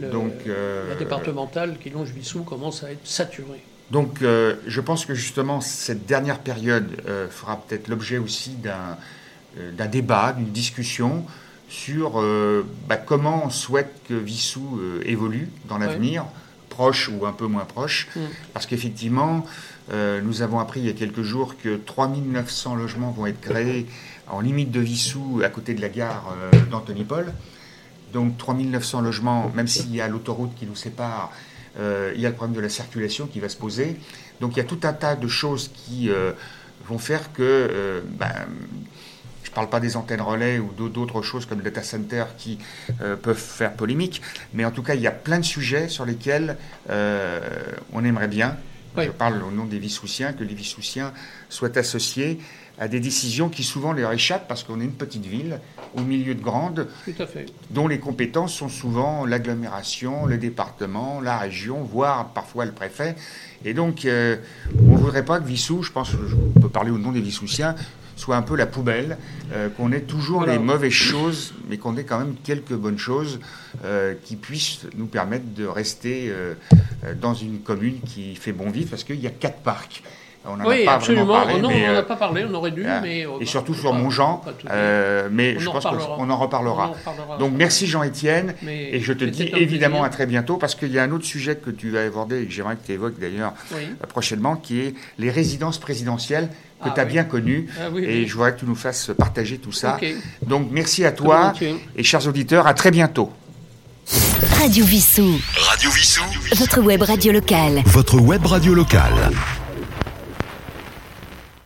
le- Donc, euh, la départementale qui longe Vissou commence à être saturée. Donc, je pense que justement, cette dernière période fera peut-être l'objet aussi d'un d'un débat, d'une discussion sur euh, bah, comment on souhaite que Vissou euh, évolue dans l'avenir, proche ou un peu moins proche. Mm. Parce qu'effectivement, euh, nous avons appris il y a quelques jours que 3900 logements vont être créés en limite de Vissou, à côté de la gare d'Antony Paul. Donc 3900 logements, même s'il y a l'autoroute qui nous sépare, euh, il y a le problème de la circulation qui va se poser. Donc il y a tout un tas de choses qui euh, vont faire que, euh, ben, ne parle pas des antennes relais ou d'au- d'autres choses comme le data center qui euh, peuvent faire polémique, mais en tout cas il y a plein de sujets sur lesquels euh, on aimerait bien, Oui. je parle au nom des Vissoussiens, que les Vissoussiens soient associés à des décisions qui souvent leur échappent parce qu'on est une petite ville au milieu de grandes Tout à fait. dont les compétences sont souvent l'agglomération, le département, la région, voire parfois le préfet. Et donc, euh, on ne voudrait pas que Vissou, je pense que je peux parler au nom des Vissoussiens, soit un peu la poubelle, euh, qu'on ait toujours Voilà. les mauvaises choses, mais qu'on ait quand même quelques bonnes choses euh, qui puissent nous permettre de rester euh, euh, dans une commune qui fait bon vivre, parce qu'il y a quatre parcs. On n'en oui, a pas absolument. vraiment parlé, Oh non, mais, on n'en euh, a pas parlé, on aurait dû, mais... euh, et bah, surtout sur Montjean, pas euh, mais On je en pense qu'on en reparlera. On en reparlera. Donc merci Jean-Étienne, et je te dis évidemment à très bientôt, parce qu'il y a un autre sujet que tu vas aborder et que j'aimerais que tu évoques d'ailleurs Oui. euh, prochainement, qui est les résidences présidentielles que Ah tu as oui. bien connues, Ah oui, et oui. je voudrais que tu nous fasses partager tout ça. Donc merci à toi, et chers auditeurs, à très bientôt. Radio Vissou. Radio Vissou. Votre web radio locale. Votre web radio locale.